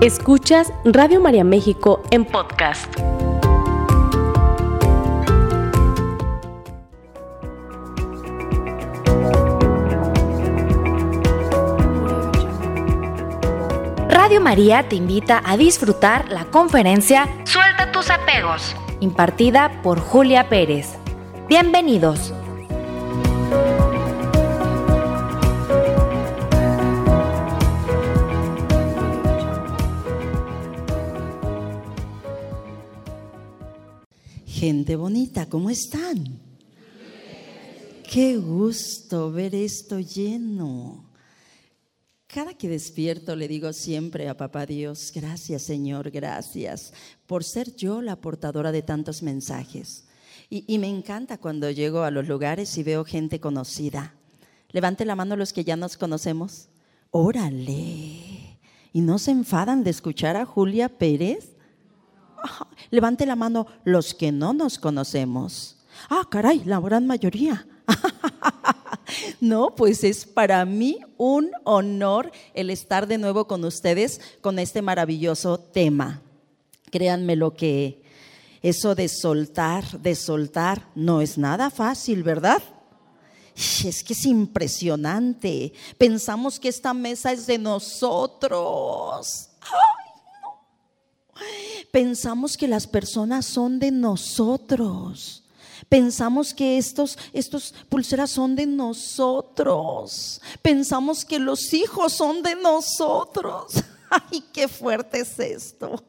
Escuchas Radio María México en podcast. Radio María te invita a disfrutar la conferencia Suelta tus apegos, impartida por Julia Pérez. Bienvenidos. Gente bonita, ¿cómo están? Qué gusto ver esto lleno. Cada que despierto le digo siempre a Papá Dios, gracias Señor, gracias por ser yo la portadora de tantos mensajes. Y, me encanta cuando llego a los lugares y veo gente conocida. Levante la mano los que ya nos conocemos. Órale. ¿Y no se enfadan de escuchar a Julia Pérez? Levante la mano los que no nos conocemos. Ah, caray, la gran mayoría. No, pues es para mí un honor el estar de nuevo con ustedes con este maravilloso tema. Créanme lo que eso de soltar, de soltar, no es nada fácil, ¿verdad? Es que es impresionante. Pensamos que esta mesa es de nosotros. Pensamos que las personas son de nosotros. Pensamos que estos, estos pulseras son de nosotros. Pensamos que los hijos son de nosotros. Ay, qué fuerte es esto.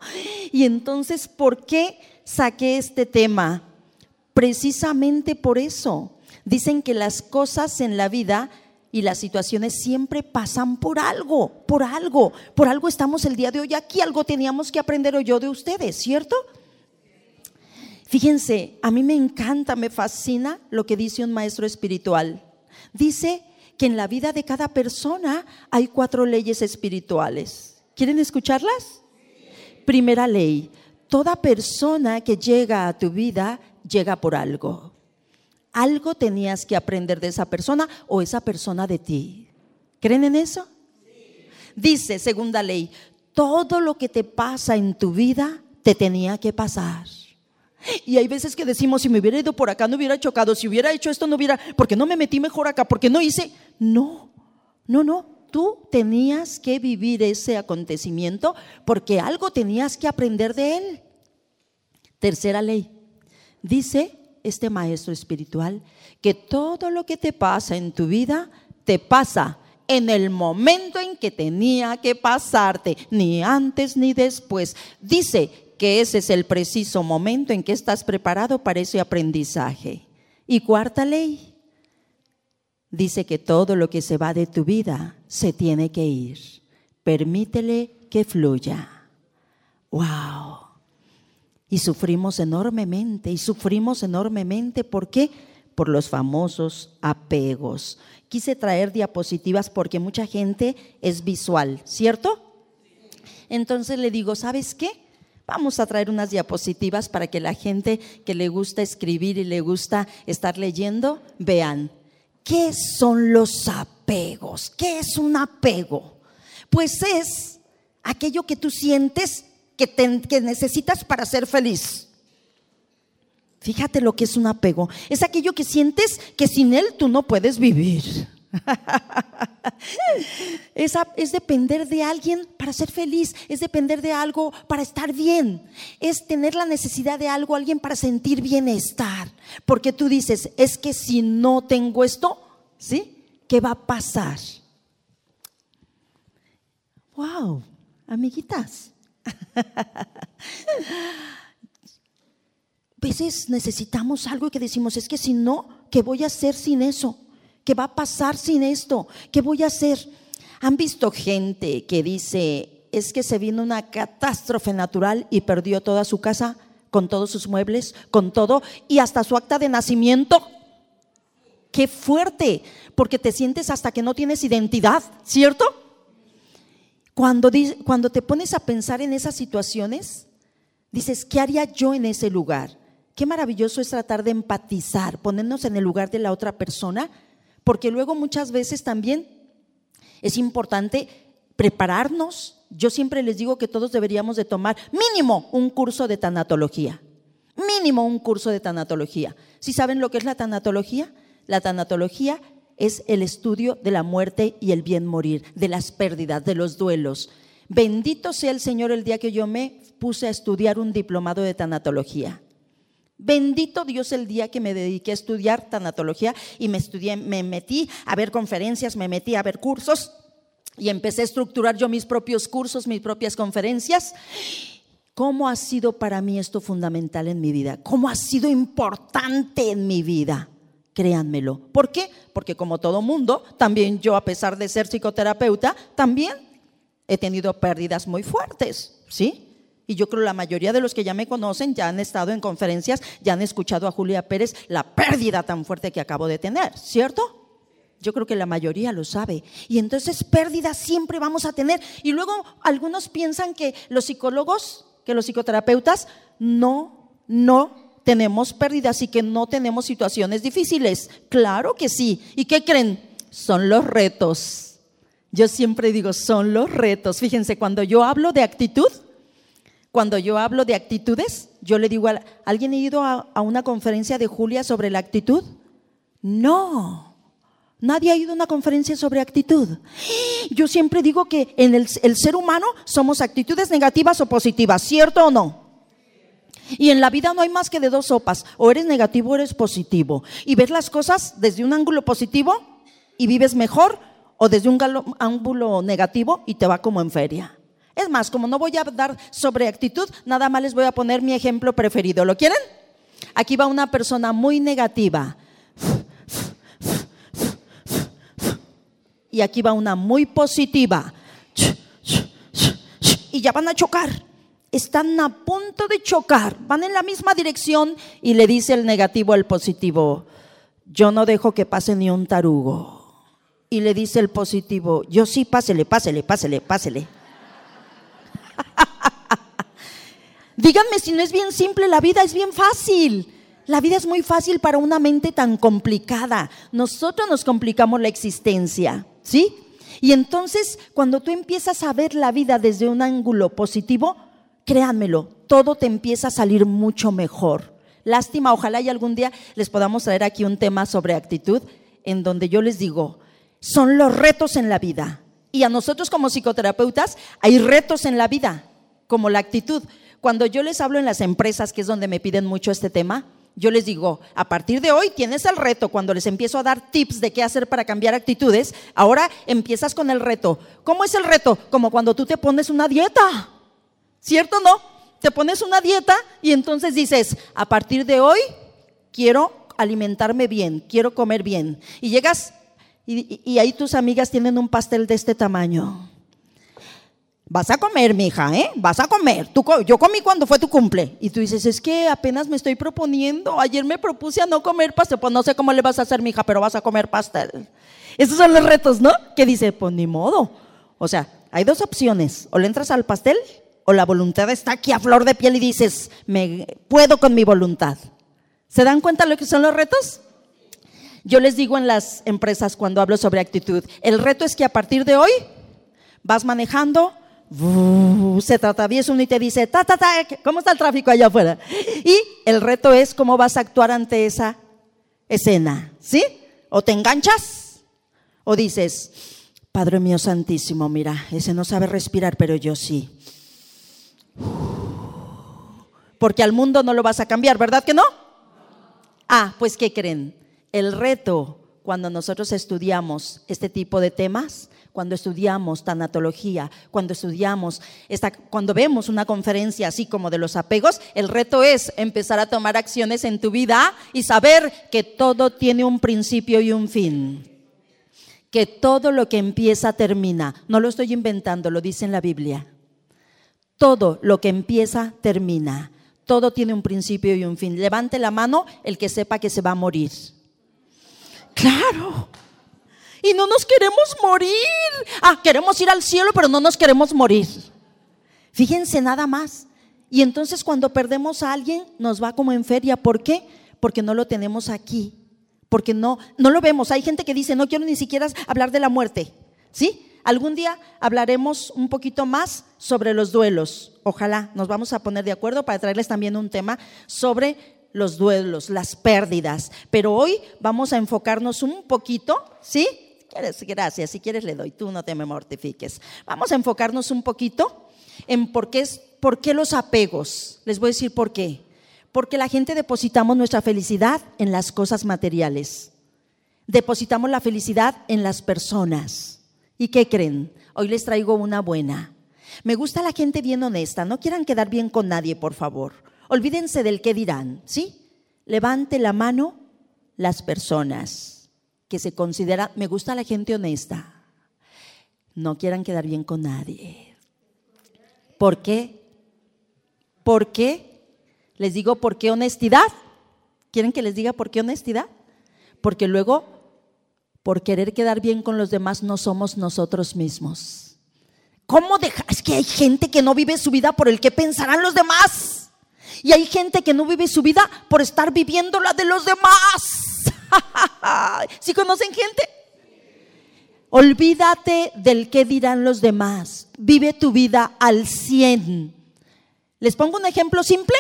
Y entonces, ¿por qué saqué este tema? Precisamente por eso. Dicen que las cosas en la vida y las situaciones siempre pasan por algo, por algo. Por algo estamos el día de hoy aquí, algo teníamos que aprender yo de ustedes, ¿cierto? Fíjense, a mí me encanta, me fascina lo que dice un maestro espiritual. Dice que en la vida de cada persona hay cuatro leyes espirituales. ¿Quieren escucharlas? Primera ley, toda persona que llega a tu vida llega por algo. Algo tenías que aprender de esa persona o esa persona de ti. ¿Creen en eso? Dice, segunda ley, todo lo que te pasa en tu vida te tenía que pasar. Y hay veces que decimos, si me hubiera ido por acá, no hubiera chocado, si hubiera hecho esto, no hubiera, porque no me metí mejor acá, porque no hice. No, no, no, tú tenías que vivir ese acontecimiento porque algo tenías que aprender de él. Tercera ley, dice este maestro espiritual que todo lo que te pasa en tu vida te pasa en el momento en que tenía que pasarte, ni antes ni después. Dice que ese es el preciso momento en que estás preparado para ese aprendizaje. Y cuarta ley, dice que todo lo que se va de tu vida se tiene que ir. Permítele que fluya. ¡Wow! Y sufrimos enormemente, y sufrimos enormemente. ¿Por qué? Por los famosos apegos. Quise traer diapositivas porque mucha gente es visual, ¿cierto? Entonces le digo, ¿sabes qué? Vamos a traer unas diapositivas para que la gente que le gusta escribir y le gusta estar leyendo, vean. ¿Qué son los apegos? ¿Qué es un apego? Pues es aquello que tú sientes que, necesitas para ser feliz. Fíjate lo que es un apego. Es aquello que sientes que sin él tú no puedes vivir. es, es, depender de alguien para ser feliz, es depender de algo para estar bien, es tener la necesidad de algo, alguien para sentir bienestar. Porque tú dices, es que si no tengo esto, ¿sí? ¿Qué va a pasar? Wow, amiguitas, a veces necesitamos algo que decimos, es que si no, ¿qué voy a hacer sin eso? ¿Qué va a pasar sin esto? ¿Qué voy a hacer? ¿Han visto gente que dice, es que se vino una catástrofe natural y perdió toda su casa, con todos sus muebles, con todo, y hasta su acta de nacimiento? Qué fuerte, porque te sientes hasta que no tienes identidad, ¿cierto? Cuando, cuando te pones a pensar en esas situaciones, dices, ¿qué haría yo en ese lugar? Qué maravilloso es tratar de empatizar, ponernos en el lugar de la otra persona, porque luego muchas veces también es importante prepararnos yo siempre les digo que todos deberíamos de tomar mínimo un curso de tanatología. Mínimo un curso de tanatología. ¿Sí saben lo que es la tanatología? La tanatología es el estudio de la muerte y el bien morir, de las pérdidas, de los duelos. Bendito sea el Señor el día que yo me puse a estudiar un diplomado de tanatología. Bendito Dios el día que me dediqué a estudiar tanatología y me metí a ver conferencias, me metí a ver cursos y empecé a estructurar yo mis propios cursos, mis propias conferencias. ¿Cómo ha sido para mí esto fundamental en mi vida? ¿Cómo ha sido importante en mi vida? Créanmelo. ¿Por qué? Porque como todo mundo, también yo, a pesar de ser psicoterapeuta, también he tenido pérdidas muy fuertes, ¿sí? Y yo creo la mayoría de los que ya me conocen ya han estado en conferencias, ya han escuchado a Julia Pérez la pérdida tan fuerte que acabo de tener, ¿cierto? Yo creo que la mayoría lo sabe. Y entonces pérdidas siempre vamos a tener. Y luego algunos piensan que los psicólogos, que los psicoterapeutas, no, no tenemos pérdidas y que no tenemos situaciones difíciles. Claro que sí. ¿Y qué creen? Son los retos. Yo siempre digo, son los retos. Fíjense, cuando yo hablo de actitud, cuando yo hablo de actitudes, yo le digo, a, ¿alguien ha ido a, una conferencia de Julia sobre la actitud? No, nadie ha ido a una conferencia sobre actitud. Yo siempre digo que en el, el ser humano somos actitudes negativas o positivas, ¿cierto o no? Y en la vida no hay más que de dos sopas, o eres negativo o eres positivo. Y ves las cosas desde un ángulo positivo y vives mejor, o desde un ángulo negativo y te va como en feria. Es más, como no voy a dar sobre actitud, nada más les voy a poner mi ejemplo preferido. ¿Lo quieren? Aquí va una persona muy negativa. Y aquí va una muy positiva. Y ya van a chocar. Están a punto de chocar. Van en la misma dirección y le dice el negativo al positivo, yo no dejo que pase ni un tarugo. Y le dice el positivo, yo sí, pásele, pásele, pásele, pásele. Díganme si no es bien simple, la vida es bien fácil. La vida es muy fácil para una mente tan complicada. Nosotros nos complicamos la existencia, ¿sí? Y entonces, cuando tú empiezas a ver la vida desde un ángulo positivo, créanmelo, todo te empieza a salir mucho mejor. Lástima, ojalá y algún día les podamos traer aquí un tema sobre actitud en donde yo les digo, son los retos en la vida. Y a nosotros como psicoterapeutas hay retos en la vida, como la actitud. Cuando yo les hablo en las empresas, que es donde me piden mucho este tema, yo les digo, a partir de hoy tienes el reto, cuando les empiezo a dar tips de qué hacer para cambiar actitudes, ahora empiezas con el reto. ¿Cómo es el reto? Como cuando tú te pones una dieta, ¿cierto o no? Te pones una dieta y entonces dices, a partir de hoy quiero alimentarme bien, quiero comer bien. Y llegas y, ahí tus amigas tienen un pastel de este tamaño. Vas a comer, mija, ¿eh? Vas a comer. Yo comí cuando fue tu cumple. Y tú dices, es que apenas me estoy proponiendo. Ayer me propuse a no comer pastel. Pues no sé cómo le vas a hacer, mija, pero vas a comer pastel. Esos son los retos, ¿no? Que dice, pues ni modo. O sea, hay dos opciones. O le entras al pastel o la voluntad está aquí a flor de piel y dices, me puedo con mi voluntad. ¿Se dan cuenta lo que son los retos? Yo les digo en las empresas cuando hablo sobre actitud, el reto es que a partir de hoy vas manejando, se te atraviesa uno y te dice, ta, ta, ta, ¿cómo está el tráfico allá afuera? Y el reto es cómo vas a actuar ante esa escena, ¿sí? O te enganchas o dices, Padre mío santísimo, mira, ese no sabe respirar, pero yo sí. Porque al mundo no lo vas a cambiar, ¿verdad que no? Ah, pues ¿qué creen? El reto cuando nosotros estudiamos este tipo de temas, cuando estudiamos tanatología, cuando estudiamos, esta, cuando vemos una conferencia así como de los apegos, el reto es empezar a tomar acciones en tu vida y saber que todo tiene un principio y un fin. Que todo lo que empieza termina. No lo estoy inventando, lo dice en la Biblia. Todo lo que empieza termina. Todo tiene un principio y un fin. Levante la mano el que sepa que se va a morir. Claro. Y no nos queremos morir. Ah, queremos ir al cielo, pero no nos queremos morir. Fíjense nada más. Y entonces cuando perdemos a alguien nos va como en feria. ¿Por qué? Porque no lo tenemos aquí. Porque no, no lo vemos. Hay gente que dice, no quiero ni siquiera hablar de la muerte. ¿Sí? Algún día hablaremos un poquito más sobre los duelos. Ojalá nos vamos a poner de acuerdo para traerles también un tema sobre los duelos, las pérdidas. Pero hoy vamos a enfocarnos un poquito, ¿sí? Gracias, si quieres le doy, tú no te me mortifiques. Vamos a enfocarnos un poquito en por qué, por qué los apegos. Les voy a decir por qué. Porque la gente depositamos nuestra felicidad en las cosas materiales. Depositamos la felicidad en las personas. ¿Y qué creen? Hoy les traigo una buena. Me gusta la gente bien honesta. No quieran quedar bien con nadie, por favor. Olvídense del qué dirán, ¿sí? Levante la mano las personas que se consideran, me gusta la gente honesta. No quieran quedar bien con nadie. ¿Por qué? ¿Por qué? Les digo, ¿por qué honestidad? ¿Quieren que les diga por qué honestidad? Porque luego, por querer quedar bien con los demás, no somos nosotros mismos. ¿Cómo dejar? Es que hay gente que no vive su vida por el que pensarán los demás. Y hay gente que no vive su vida por estar viviendo la de los demás. ¿Sí conocen gente? Olvídate del qué dirán los demás. Vive tu vida al 100. ¿Les pongo un ejemplo simple?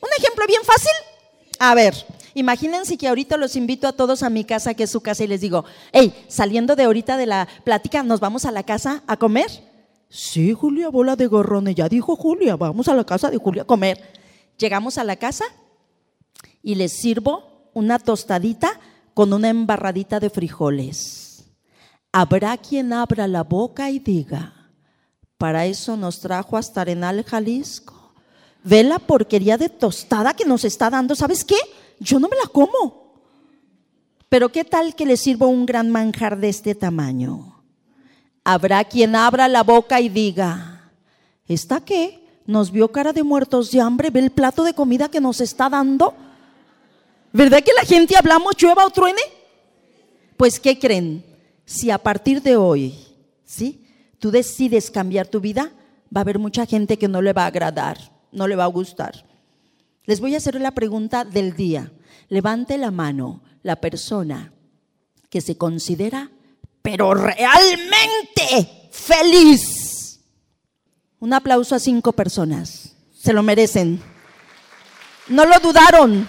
¿Un ejemplo bien fácil? A ver, imagínense que ahorita los invito a todos a mi casa, que es su casa, y les digo, hey, saliendo de ahorita de la plática, ¿nos vamos a la casa a comer? Sí, Julia, bola de gorrones, ya dijo Julia, vamos a la casa de Julia a comer. Llegamos a la casa y les sirvo una tostadita con una embarradita de frijoles. Habrá quien abra la boca y diga, para eso nos trajo hasta Arenal, Jalisco. Ve la porquería de tostada que nos está dando. ¿Sabes qué? Yo no me la como. Pero ¿qué tal que le sirvo un gran manjar de este tamaño? Habrá quien abra la boca y diga, ¿está qué? nos vio cara de muertos de hambre, ve el plato de comida que nos está dando. ¿Verdad que la gente hablamos llueva o truene? Pues ¿qué creen? Si a partir de hoy, ¿sí? Tú decides cambiar tu vida, va a haber mucha gente que no le va a agradar, no le va a gustar. Les voy a hacer la pregunta del día. Levante la mano la persona que se considera, pero realmente feliz un aplauso a cinco personas. Se lo merecen. No lo dudaron.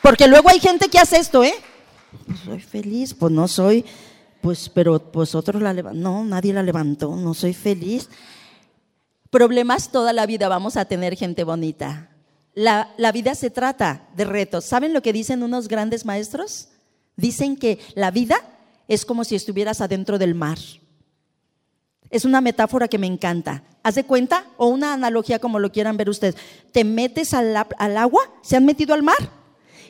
Porque luego hay gente que hace esto, ¿eh? Soy feliz, pues no soy, pues, pero pues otros la levantan. No, nadie la levantó, no soy feliz. Problemas toda la vida vamos a tener gente bonita. La, la vida se trata de retos. ¿Saben lo que dicen unos grandes maestros? Dicen que la vida es como si estuvieras adentro del mar es una metáfora que me encanta. ¿Haz de cuenta? O una analogía como lo quieran ver ustedes. Te metes al, agua, se han metido al mar.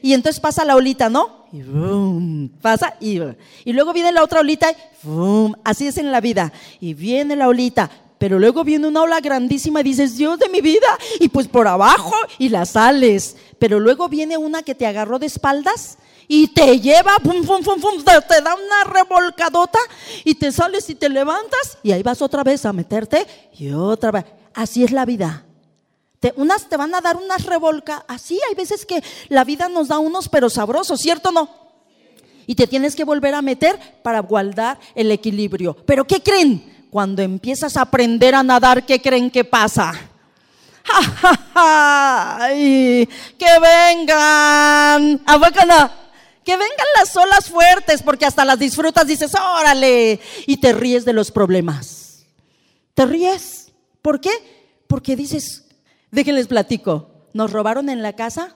Y entonces pasa la olita, ¿no? Y boom, pasa y, y luego viene la otra olita y boom, así es en la vida. Y viene la olita, pero luego viene una ola grandísima y dices, Dios de mi vida, y pues por abajo y la sales. Pero luego viene una que te agarró de espaldas y te lleva, pum, pum, pum, pum, te da una revolcadota y te sales y te levantas y ahí vas otra vez a meterte y otra vez. Así es la vida. Te, unas te van a dar unas revolcas, así hay veces que la vida nos da unos pero sabrosos, ¿cierto o no? Y te tienes que volver a meter para guardar el equilibrio. Pero ¿qué creen? Cuando empiezas a aprender a nadar, ¿qué creen que pasa? ¡Ay! ¡Que vengan! ¿A que vengan las olas fuertes porque hasta las disfrutas, dices, órale, y te ríes de los problemas. Te ríes. ¿Por qué? Porque dices, déjenles platico, nos robaron en la casa,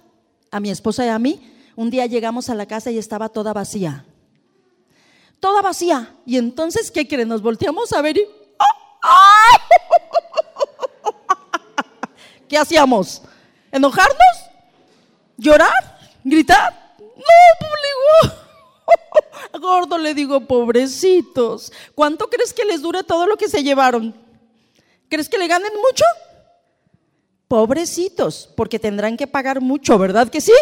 a mi esposa y a mí. Un día llegamos a la casa y estaba toda vacía. Toda vacía. Y entonces, ¿qué creen? Nos volteamos a ver y... ¿Qué hacíamos? ¿Enojarnos? ¿Llorar? ¿Gritar? No, pues, Gordo le digo, pobrecitos. ¿Cuánto crees que les dure todo lo que se llevaron? ¿Crees que le ganen mucho? Pobrecitos, porque tendrán que pagar mucho, ¿verdad que sí?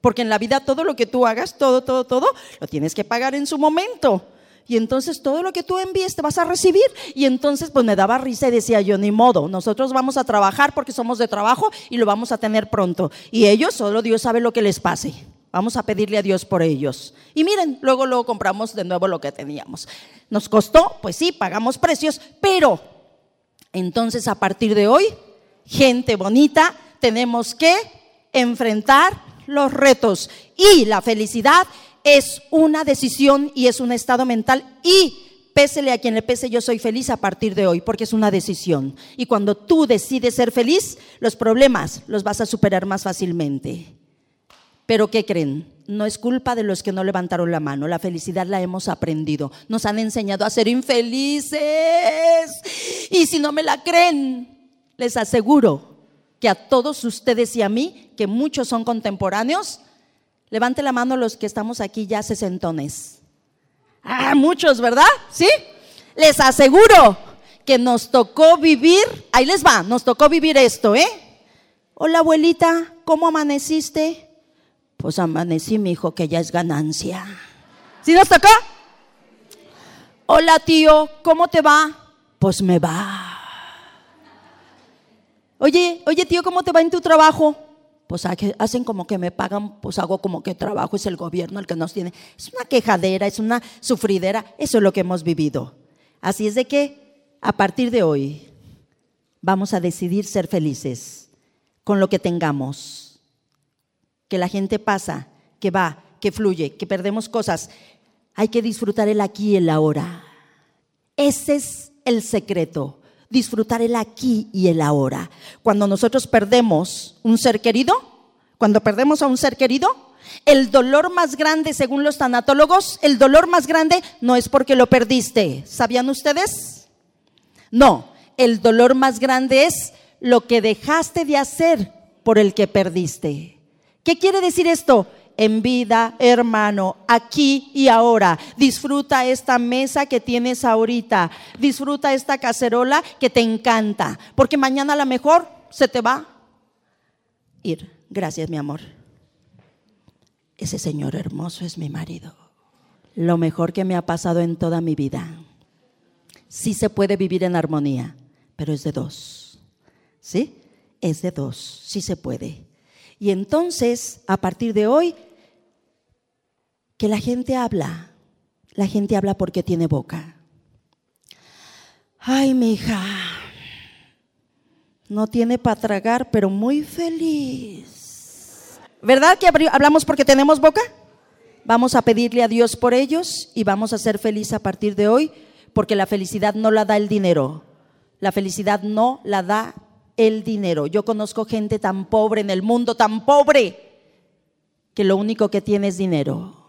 Porque en la vida todo lo que tú hagas, todo, todo, todo, lo tienes que pagar en su momento. Y entonces todo lo que tú envíes te vas a recibir. Y entonces pues me daba risa y decía yo, ni modo, nosotros vamos a trabajar porque somos de trabajo y lo vamos a tener pronto. Y ellos, solo Dios sabe lo que les pase. Vamos a pedirle a Dios por ellos. Y miren, luego luego compramos de nuevo lo que teníamos. Nos costó, pues sí, pagamos precios, pero entonces a partir de hoy, gente bonita, tenemos que enfrentar los retos y la felicidad es una decisión y es un estado mental y pésele a quien le pese, yo soy feliz a partir de hoy, porque es una decisión. Y cuando tú decides ser feliz, los problemas los vas a superar más fácilmente. Pero ¿qué creen? No es culpa de los que no levantaron la mano. La felicidad la hemos aprendido. Nos han enseñado a ser infelices. Y si no me la creen, les aseguro que a todos ustedes y a mí, que muchos son contemporáneos, levante la mano los que estamos aquí ya sesentones. Ah, muchos, ¿verdad? ¿Sí? Les aseguro que nos tocó vivir, ahí les va, nos tocó vivir esto, ¿eh? Hola abuelita, ¿cómo amaneciste? Pues amanecí, mi hijo, que ya es ganancia. ¿Sí nos tocó? Hola tío, ¿cómo te va? Pues me va. Oye, oye tío, ¿cómo te va en tu trabajo? pues hacen como que me pagan, pues hago como que trabajo, es el gobierno el que nos tiene. Es una quejadera, es una sufridera, eso es lo que hemos vivido. Así es de que a partir de hoy vamos a decidir ser felices con lo que tengamos. Que la gente pasa, que va, que fluye, que perdemos cosas. Hay que disfrutar el aquí y el ahora. Ese es el secreto disfrutar el aquí y el ahora. Cuando nosotros perdemos un ser querido, cuando perdemos a un ser querido, el dolor más grande, según los tanatólogos, el dolor más grande no es porque lo perdiste. ¿Sabían ustedes? No, el dolor más grande es lo que dejaste de hacer por el que perdiste. ¿Qué quiere decir esto? En vida, hermano, aquí y ahora. Disfruta esta mesa que tienes ahorita. Disfruta esta cacerola que te encanta. Porque mañana a lo mejor se te va ir. Gracias, mi amor. Ese señor hermoso es mi marido. Lo mejor que me ha pasado en toda mi vida. Sí se puede vivir en armonía, pero es de dos. ¿Sí? Es de dos. Sí se puede. Y entonces, a partir de hoy, que la gente habla. La gente habla porque tiene boca. Ay, mi hija, no tiene para tragar, pero muy feliz. ¿Verdad que hablamos porque tenemos boca? Vamos a pedirle a Dios por ellos y vamos a ser felices a partir de hoy, porque la felicidad no la da el dinero. La felicidad no la da el dinero. Yo conozco gente tan pobre en el mundo, tan pobre, que lo único que tiene es dinero.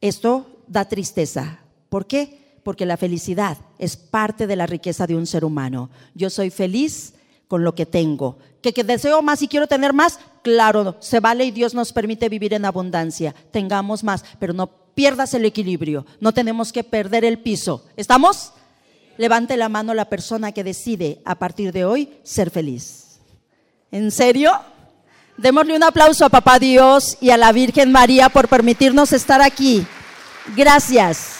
Esto da tristeza. ¿Por qué? Porque la felicidad es parte de la riqueza de un ser humano. Yo soy feliz con lo que tengo. ¿Que, que deseo más y quiero tener más? Claro, se vale y Dios nos permite vivir en abundancia. Tengamos más, pero no pierdas el equilibrio. No tenemos que perder el piso. ¿Estamos? Levante la mano la persona que decide a partir de hoy ser feliz. ¿En serio? Démosle un aplauso a Papá Dios y a la Virgen María por permitirnos estar aquí. Gracias.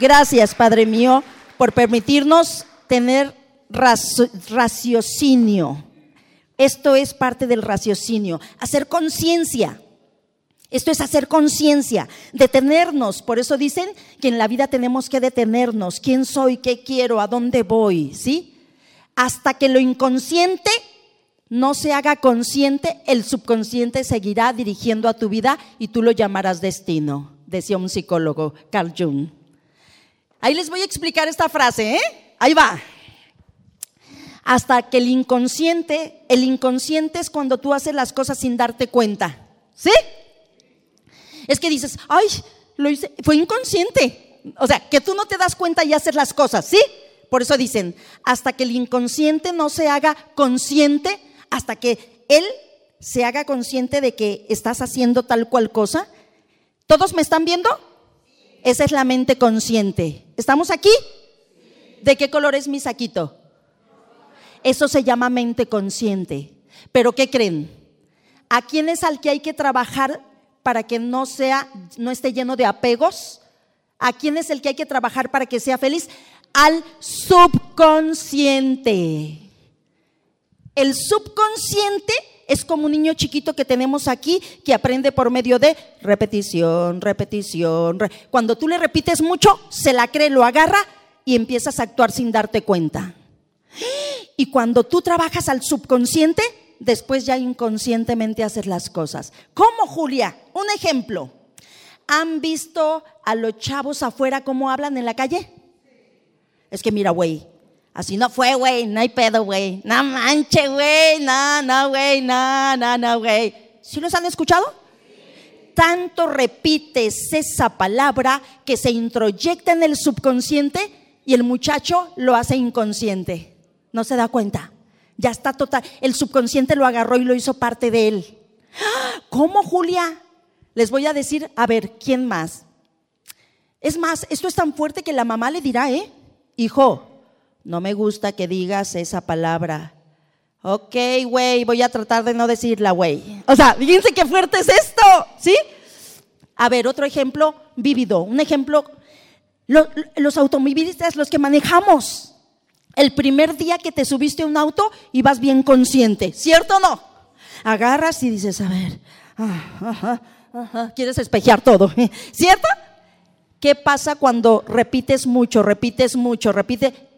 Gracias, Padre mío, por permitirnos tener raciocinio. Esto es parte del raciocinio. Hacer conciencia. Esto es hacer conciencia, detenernos. Por eso dicen que en la vida tenemos que detenernos. ¿Quién soy? ¿Qué quiero? ¿A dónde voy? ¿Sí? Hasta que lo inconsciente no se haga consciente, el subconsciente seguirá dirigiendo a tu vida y tú lo llamarás destino, decía un psicólogo, Carl Jung. Ahí les voy a explicar esta frase, ¿eh? Ahí va. Hasta que el inconsciente, el inconsciente es cuando tú haces las cosas sin darte cuenta, ¿sí? Es que dices, ay, lo hice, fue inconsciente. O sea, que tú no te das cuenta y haces las cosas, ¿sí? Por eso dicen, hasta que el inconsciente no se haga consciente, hasta que Él se haga consciente de que estás haciendo tal cual cosa. ¿Todos me están viendo? Esa es la mente consciente. ¿Estamos aquí? ¿De qué color es mi saquito? Eso se llama mente consciente. Pero ¿qué creen? ¿A quién es al que hay que trabajar para que no sea no esté lleno de apegos? ¿A quién es el que hay que trabajar para que sea feliz? Al subconsciente. El subconsciente Es como un niño chiquito que tenemos aquí que aprende por medio de repetición, repetición. Cuando tú le repites mucho, se la cree, lo agarra y empiezas a actuar sin darte cuenta. Y cuando tú trabajas al subconsciente, después ya inconscientemente haces las cosas. ¿Cómo, Julia? Un ejemplo. ¿Han visto a los chavos afuera cómo hablan en la calle? Es que mira, güey, así no fue, güey, no hay pedo, güey. No manche, güey, no, no, güey, no, no, no, güey. ¿Sí los han escuchado? Tanto repites esa palabra que se introyecta en el subconsciente y el muchacho lo hace inconsciente. No se da cuenta. Ya está total. El subconsciente lo agarró y lo hizo parte de él. ¿Cómo, Julia? Les voy a decir, a ver, ¿quién más? Es más, esto es tan fuerte que la mamá le dirá, ¿eh? Hijo, no me gusta que digas esa palabra. Ok, güey, voy a tratar de no decirla, güey. O sea, fíjense qué fuerte es esto, ¿sí? A ver, otro ejemplo vívido, un ejemplo, los automovilistas, los que manejamos, el primer día que te subiste a un auto ibas bien consciente, ¿cierto o no? Agarras y dices, a ver, ah, quieres espejear todo, ¿cierto? ¿Qué pasa cuando repites mucho, repites mucho, repite?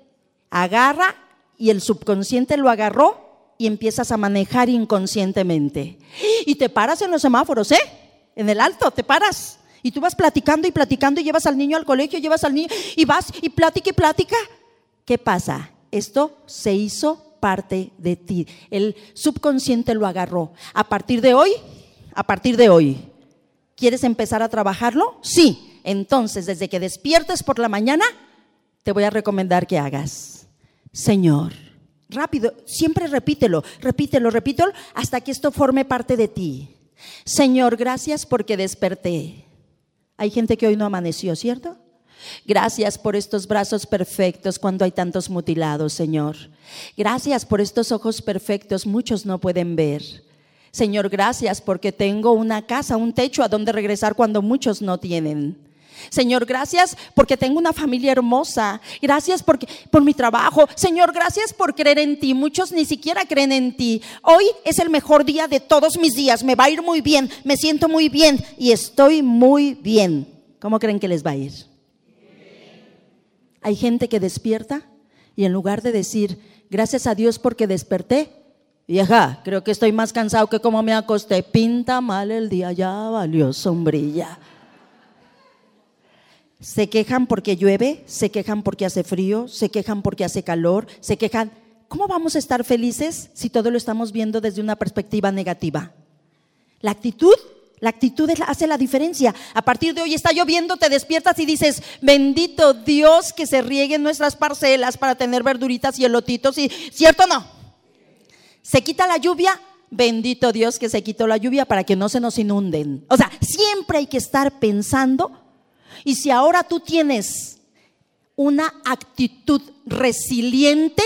Agarra y el subconsciente lo agarró y empiezas a manejar inconscientemente. Y te paras en los semáforos, ¿eh? En el alto, te paras. Y tú vas platicando y platicando y llevas al niño al colegio, llevas al niño y vas y plática y plática. ¿Qué pasa? Esto se hizo parte de ti. El subconsciente lo agarró. A partir de hoy, a partir de hoy, ¿Quieres empezar a trabajarlo? Sí. Entonces, desde que despiertes por la mañana, te voy a recomendar que hagas. Señor, rápido, siempre repítelo, repítelo, repítelo, hasta que esto forme parte de ti. Señor, gracias porque desperté. Hay gente que hoy no amaneció, ¿cierto? Gracias por estos brazos perfectos cuando hay tantos mutilados, Señor. Gracias por estos ojos perfectos, muchos no pueden ver. Señor, gracias porque tengo una casa, un techo a donde regresar cuando muchos no tienen. Señor, gracias porque tengo una familia hermosa. Gracias porque, por mi trabajo. Señor, gracias por creer en ti. Muchos ni siquiera creen en ti. Hoy es el mejor día de todos mis días. Me va a ir muy bien. Me siento muy bien y estoy muy bien. ¿Cómo creen que les va a ir? Hay gente que despierta y en lugar de decir, gracias a Dios porque desperté, Vieja, creo que estoy más cansado que como me acosté. Pinta mal el día, ya valió sombrilla. Se quejan porque llueve, se quejan porque hace frío, se quejan porque hace calor, se quejan. ¿Cómo vamos a estar felices si todo lo estamos viendo desde una perspectiva negativa? La actitud, la actitud hace la diferencia. A partir de hoy está lloviendo, te despiertas y dices, bendito Dios que se rieguen nuestras parcelas para tener verduritas y elotitos. ¿Cierto o no? se quita la lluvia, bendito Dios que se quitó la lluvia para que no se nos inunden. O sea, siempre hay que estar pensando. Y si ahora tú tienes una actitud resiliente,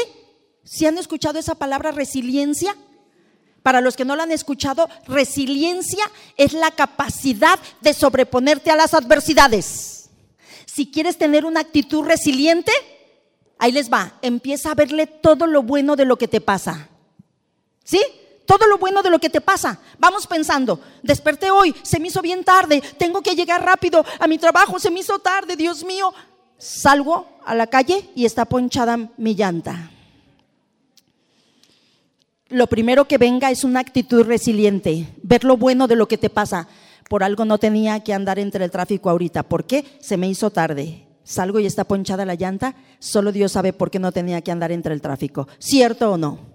¿si han escuchado esa palabra resiliencia? Para los que no la han escuchado, resiliencia es la capacidad de sobreponerte a las adversidades. Si quieres tener una actitud resiliente, ahí les va, empieza a verle todo lo bueno de lo que te pasa. ¿Sí? Todo lo bueno de lo que te pasa. Vamos pensando, desperté hoy, se me hizo bien tarde, tengo que llegar rápido a mi trabajo, se me hizo tarde, Dios mío. Salgo a la calle y está ponchada mi llanta. Lo primero que venga es una actitud resiliente, ver lo bueno de lo que te pasa. Por algo no tenía que andar entre el tráfico ahorita. ¿Por qué? Se me hizo tarde. Salgo y está ponchada la llanta. Solo Dios sabe por qué no tenía que andar entre el tráfico. ¿Cierto o no?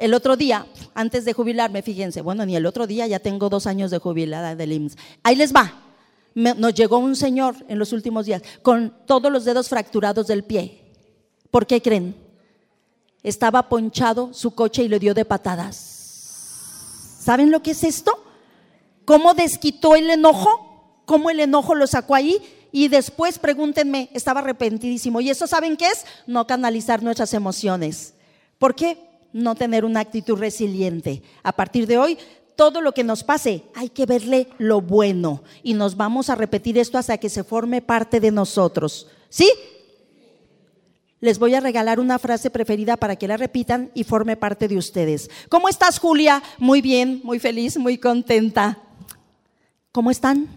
El otro día, antes de jubilarme, fíjense, bueno, ni el otro día, ya tengo dos años de jubilada del IMSS. Ahí les va. nos llegó un señor en los últimos días con todos los dedos fracturados del pie. ¿Por qué creen? Estaba ponchado su coche y le dio de patadas. ¿Saben lo que es esto? ¿Cómo desquitó el enojo? ¿Cómo el enojo lo sacó ahí? Y después, pregúntenme, estaba arrepentidísimo. ¿Y eso saben qué es? No canalizar nuestras emociones. ¿Por qué? No tener una actitud resiliente. A partir de hoy, todo lo que nos pase, hay que verle lo bueno. Y nos vamos a repetir esto hasta que se forme parte de nosotros. ¿Sí? les voy a regalar una frase preferida para que la repitan y forme parte de ustedes. ¿Cómo estás, Julia? Muy bien, muy feliz, muy contenta. ¿Cómo están?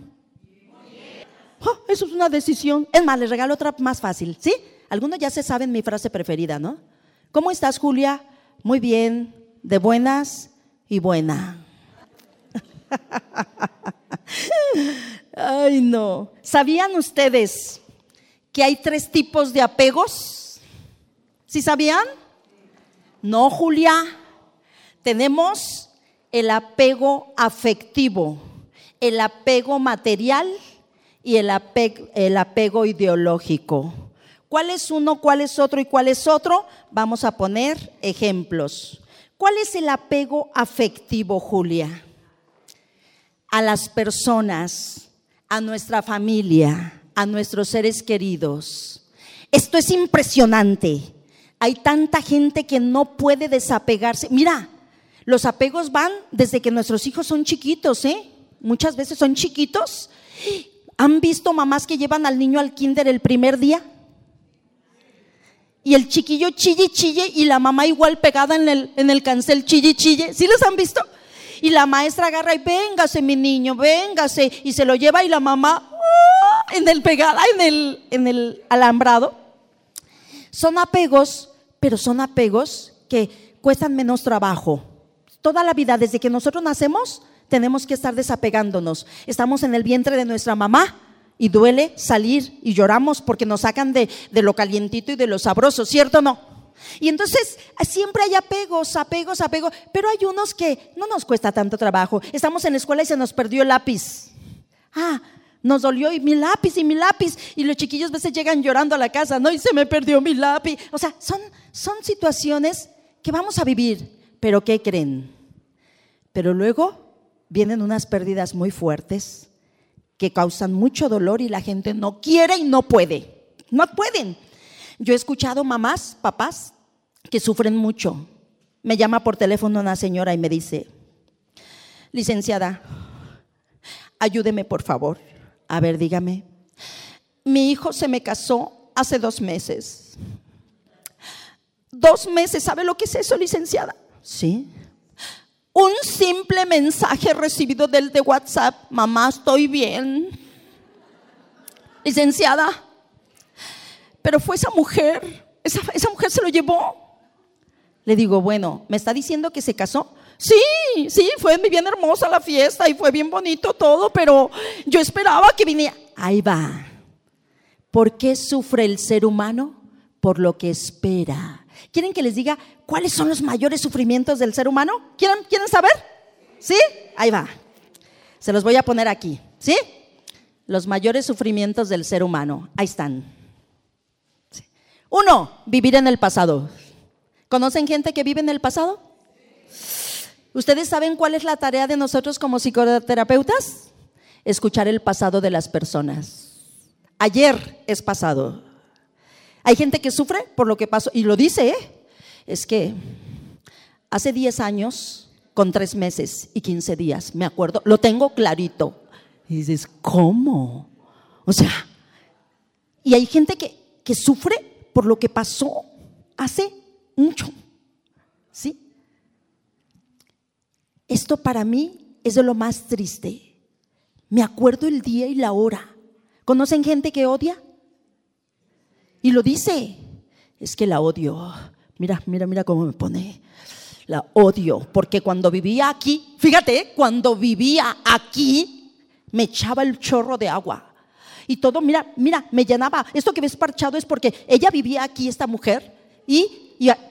Oh, eso es una decisión. Es más, les regalo otra más fácil, ¿sí? Algunos ya se saben mi frase preferida, ¿no? ¿Cómo estás, Julia? Muy bien, de buenas y buena. Ay, no. ¿Sabían ustedes que hay tres tipos de apegos? ¿Sí sabían? No, Julia. Tenemos el apego afectivo, el apego material y el apego, el apego ideológico. ¿Cuál es uno, cuál es otro y cuál es otro? Vamos a poner ejemplos. ¿Cuál es el apego afectivo, Julia? A las personas, a nuestra familia, a nuestros seres queridos. Esto es impresionante. Hay tanta gente que no puede desapegarse. Mira, los apegos van desde que nuestros hijos son chiquitos, ¿eh? Muchas veces son chiquitos. ¿Han visto mamás que llevan al niño al kinder el primer día? Y el chiquillo chille, chille y la mamá igual pegada en el, en el cancel chille, chille. ¿Sí los han visto? Y la maestra agarra y véngase mi niño, véngase. Y se lo lleva y la mamá ¡ah! en el pegada, en el, en el alambrado. Son apegos pero son apegos que cuestan menos trabajo. Toda la vida, desde que nosotros nacemos, tenemos que estar desapegándonos. Estamos en el vientre de nuestra mamá y duele salir y lloramos porque nos sacan de, lo calientito y de lo sabroso, ¿cierto o no? Y entonces siempre hay apegos, apegos, apegos, pero hay unos que no nos cuesta tanto trabajo. Estamos en la escuela y se nos perdió el lápiz. Ah, nos dolió y mi lápiz y mi lápiz. Y los chiquillos a veces llegan llorando a la casa, ¿no? Y se me perdió mi lápiz. O sea, son, son situaciones que vamos a vivir. Pero ¿qué creen? Pero luego vienen unas pérdidas muy fuertes que causan mucho dolor y la gente no quiere y no puede. No pueden. Yo he escuchado mamás, papás que sufren mucho. Me llama por teléfono una señora y me dice, licenciada, ayúdeme por favor. A ver, dígame. Mi hijo se me casó hace dos meses. Dos meses, ¿sabe lo que es eso, licenciada? Sí. Un simple mensaje recibido del de WhatsApp, mamá, estoy bien. Licenciada, pero fue esa mujer, esa, esa mujer se lo llevó. Le digo, bueno, ¿me está diciendo que se casó? Sí, sí, fue bien hermosa la fiesta y fue bien bonito todo, pero yo esperaba que viniera. Ahí va. ¿Por qué sufre el ser humano? Por lo que espera. ¿Quieren que les diga cuáles son los mayores sufrimientos del ser humano? ¿Quieren, ¿quieren saber? ¿Sí? Ahí va. Se los voy a poner aquí. ¿Sí? Los mayores sufrimientos del ser humano. Ahí están. Uno, vivir en el pasado. ¿Conocen gente que vive en el pasado? ¿Ustedes saben cuál es la tarea de nosotros como psicoterapeutas? Escuchar el pasado de las personas. Ayer es pasado. Hay gente que sufre por lo que pasó, y lo dice, ¿eh? es que hace 10 años, con 3 meses y 15 días, me acuerdo, lo tengo clarito. Y dices, ¿cómo? O sea, y hay gente que, que sufre por lo que pasó hace mucho. ¿Sí? Esto para mí es de lo más triste. Me acuerdo el día y la hora. ¿Conocen gente que odia? Y lo dice. Es que la odio. Mira, mira, mira cómo me pone. La odio. Porque cuando vivía aquí, fíjate, cuando vivía aquí, me echaba el chorro de agua. Y todo, mira, mira, me llenaba. Esto que ves parchado es porque ella vivía aquí, esta mujer. Y,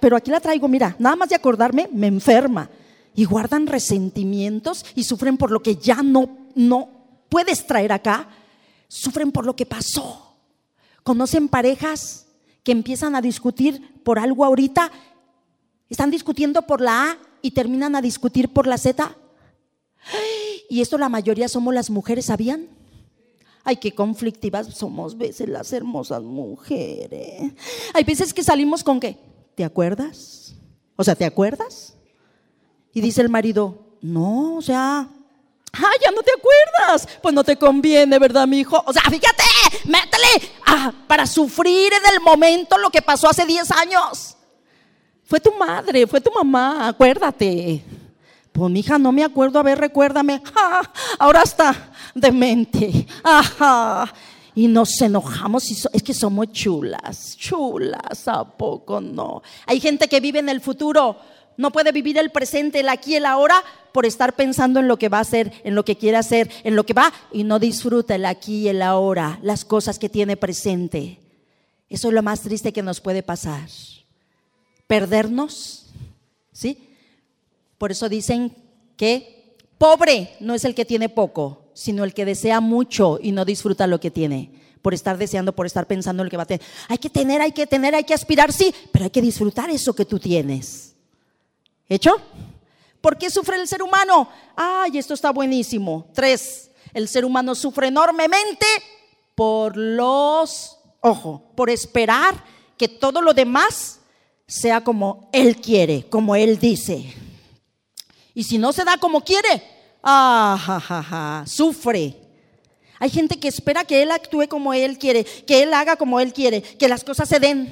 pero aquí la traigo, mira, nada más de acordarme, me enferma y guardan resentimientos y sufren por lo que ya no, no puedes traer acá, sufren por lo que pasó. ¿Conocen parejas que empiezan a discutir por algo ahorita? Están discutiendo por la A y terminan a discutir por la Z. Y esto la mayoría somos las mujeres, ¿sabían? Ay, qué conflictivas somos veces las hermosas mujeres. Hay veces que salimos con qué? ¿Te acuerdas? O sea, ¿te acuerdas? Y dice el marido, no, o sea, ah, ya no te acuerdas. Pues no te conviene, ¿verdad, mi hijo? O sea, fíjate, métele, ah, para sufrir en el momento lo que pasó hace 10 años. Fue tu madre, fue tu mamá, acuérdate. Pues mi hija, no me acuerdo, a ver, recuérdame. ahora está demente. Ajá. Y nos enojamos y es que somos chulas, chulas, ¿a poco no? Hay gente que vive en el futuro, no puede vivir el presente, el aquí, el ahora, por estar pensando en lo que va a hacer, en lo que quiere hacer, en lo que va, y no disfruta el aquí y el ahora, las cosas que tiene presente. Eso es lo más triste que nos puede pasar. Perdernos, ¿sí? Por eso dicen que pobre no es el que tiene poco, sino el que desea mucho y no disfruta lo que tiene. Por estar deseando, por estar pensando en lo que va a tener. Hay que tener, hay que tener, hay que aspirar, sí, pero hay que disfrutar eso que tú tienes. ¿Hecho? ¿Por qué sufre el ser humano? Ay, esto está buenísimo. Tres, el ser humano sufre enormemente por los, ojo, por esperar que todo lo demás sea como Él quiere, como Él dice. Y si no se da como quiere, ah, sufre. Hay gente que espera que Él actúe como Él quiere, que Él haga como Él quiere, que las cosas se den.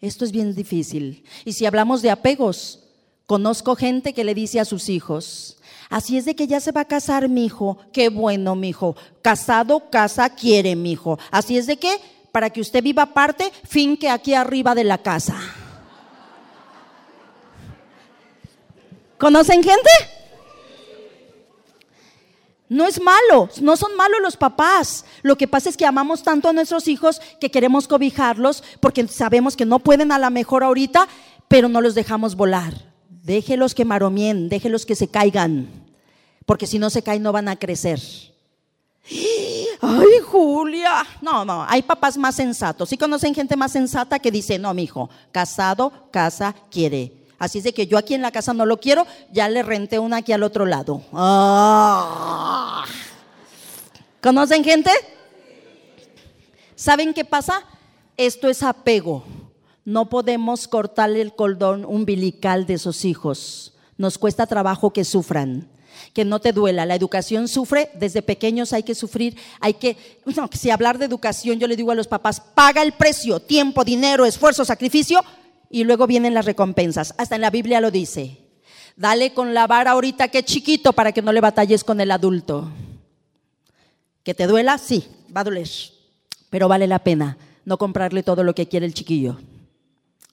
Esto es bien difícil. Y si hablamos de apegos, conozco gente que le dice a sus hijos, así es de que ya se va a casar mi hijo, qué bueno mi hijo, casado, casa, quiere mi hijo. Así es de que, para que usted viva aparte, finque aquí arriba de la casa. ¿Conocen gente? No es malo, no son malos los papás. Lo que pasa es que amamos tanto a nuestros hijos que queremos cobijarlos porque sabemos que no pueden a la mejor ahorita, pero no los dejamos volar. Déjelos que maromien, déjelos que se caigan, porque si no se caen no van a crecer. Ay, Julia. No, no, hay papás más sensatos. Sí conocen gente más sensata que dice, no, mi hijo, casado, casa, quiere. Así es de que yo aquí en la casa no lo quiero, ya le renté una aquí al otro lado. Ah. ¿Conocen gente? ¿Saben qué pasa? Esto es apego. No podemos cortarle el cordón umbilical de esos hijos. Nos cuesta trabajo que sufran que no te duela. La educación sufre, desde pequeños hay que sufrir, hay que, si hablar de educación, yo le digo a los papás, paga el precio, tiempo, dinero, esfuerzo, sacrificio, y luego vienen las recompensas. Hasta en la Biblia lo dice. Dale con la vara ahorita que chiquito para que no le batalles con el adulto. ¿Que te duela? Sí, va a doler. Pero vale la pena no comprarle todo lo que quiere el chiquillo.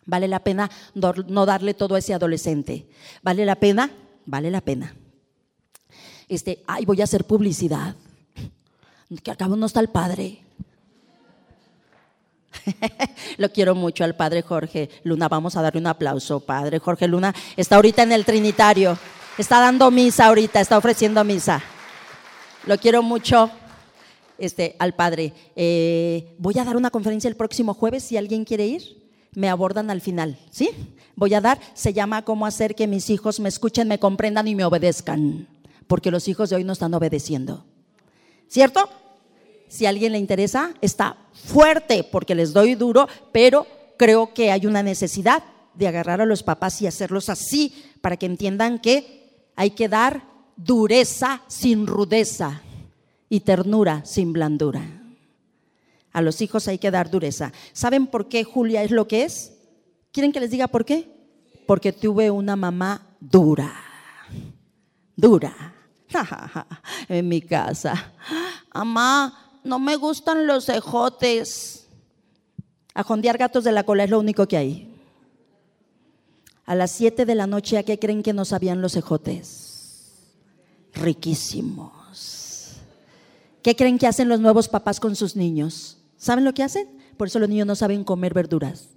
Vale la pena no darle todo a ese adolescente. Vale la pena, vale la pena. Este, ay, voy a hacer publicidad. Que acabo no está el padre. Lo quiero mucho al Padre Jorge Luna. Vamos a darle un aplauso. Padre Jorge Luna está ahorita en el Trinitario. Está dando misa ahorita, está ofreciendo misa. Lo quiero mucho este, al Padre. Eh, voy a dar una conferencia el próximo jueves. Si alguien quiere ir, me abordan al final. ¿Sí? Voy a dar, se llama Cómo hacer que mis hijos me escuchen, me comprendan y me obedezcan. Porque los hijos de hoy no están obedeciendo. ¿Cierto? Si a alguien le interesa, está fuerte porque les doy duro, pero creo que hay una necesidad de agarrar a los papás y hacerlos así para que entiendan que hay que dar dureza sin rudeza y ternura sin blandura. A los hijos hay que dar dureza. ¿Saben por qué Julia es lo que es? ¿Quieren que les diga por qué? Porque tuve una mamá dura, dura, en mi casa. Mamá, no me gustan los ejotes. Ajondear gatos de la cola es lo único que hay. A las 7 de la noche, ¿a qué creen que no sabían los ejotes? Riquísimos. ¿Qué creen que hacen los nuevos papás con sus niños? ¿Saben lo que hacen? Por eso los niños no saben comer verduras.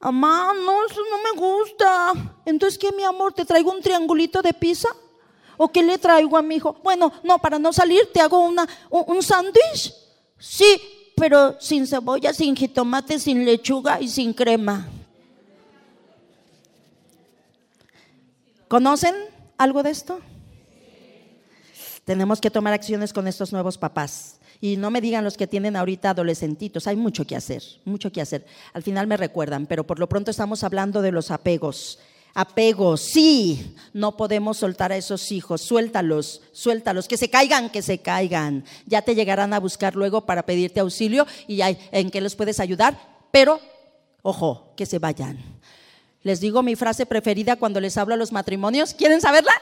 Mamá, no, eso no me gusta. Entonces, ¿qué, mi amor? ¿Te traigo un triangulito de pizza? ¿O qué le traigo a mi hijo? Bueno, no, para no salir te hago una, un, sándwich. Sí, pero sin cebolla, sin jitomate, sin lechuga y sin crema. ¿Conocen algo de esto? Tenemos que tomar acciones con estos nuevos papás. Y no me digan los que tienen ahorita adolescentitos, hay mucho que hacer, mucho que hacer. Al final me recuerdan, pero por lo pronto estamos hablando de los apegos. Apego, sí, no podemos soltar a esos hijos, suéltalos, suéltalos, que se caigan, que se caigan. Ya te llegarán a buscar luego para pedirte auxilio y en qué los puedes ayudar, pero ojo, que se vayan. Les digo mi frase preferida cuando les hablo a los matrimonios, ¿quieren saberla?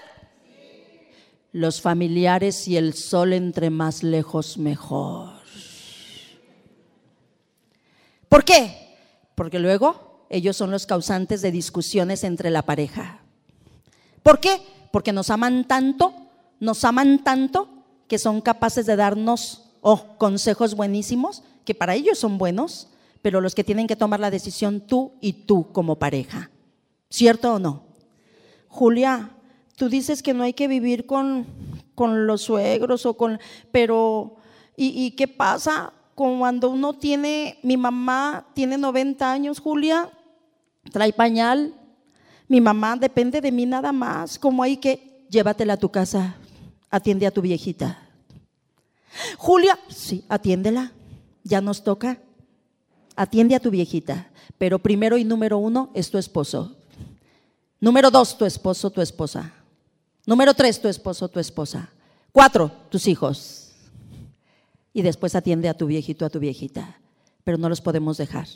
Los familiares y el sol entre más lejos mejor. ¿Por qué? Porque luego ellos son los causantes de discusiones entre la pareja. ¿Por qué? Porque nos aman tanto, nos aman tanto que son capaces de darnos oh, consejos buenísimos, que para ellos son buenos, pero los que tienen que tomar la decisión tú y tú como pareja. ¿Cierto o no? Julia, tú dices que no hay que vivir con, con los suegros o con, pero, ¿y, ¿y qué pasa cuando uno tiene, mi mamá tiene 90 años, Julia, trae pañal. Mi mamá depende de mí nada más. Como hay que llévatela a tu casa, atiende a tu viejita. Julia, sí, atiéndela. Ya nos toca. Atiende a tu viejita. Pero primero y número uno es tu esposo. Número dos, tu esposo, tu esposa. Número tres, tu esposo, tu esposa. Cuatro, tus hijos. Y después atiende a tu viejito, a tu viejita. Pero no los podemos dejar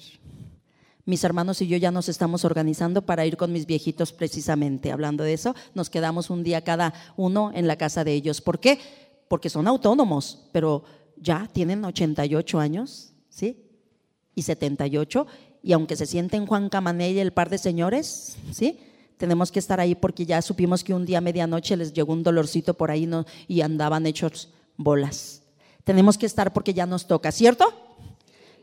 mis hermanos y yo ya nos estamos organizando para ir con mis viejitos precisamente. Hablando de eso, nos quedamos un día cada uno en la casa de ellos. ¿Por qué? Porque son autónomos, pero ya tienen 88 años, ¿sí? Y 78, y aunque se sienten Juan Camané y el par de señores, ¿sí? Tenemos que estar ahí porque ya supimos que un día a medianoche les llegó un dolorcito por ahí y andaban hechos bolas. Tenemos que estar porque ya nos toca, ¿cierto?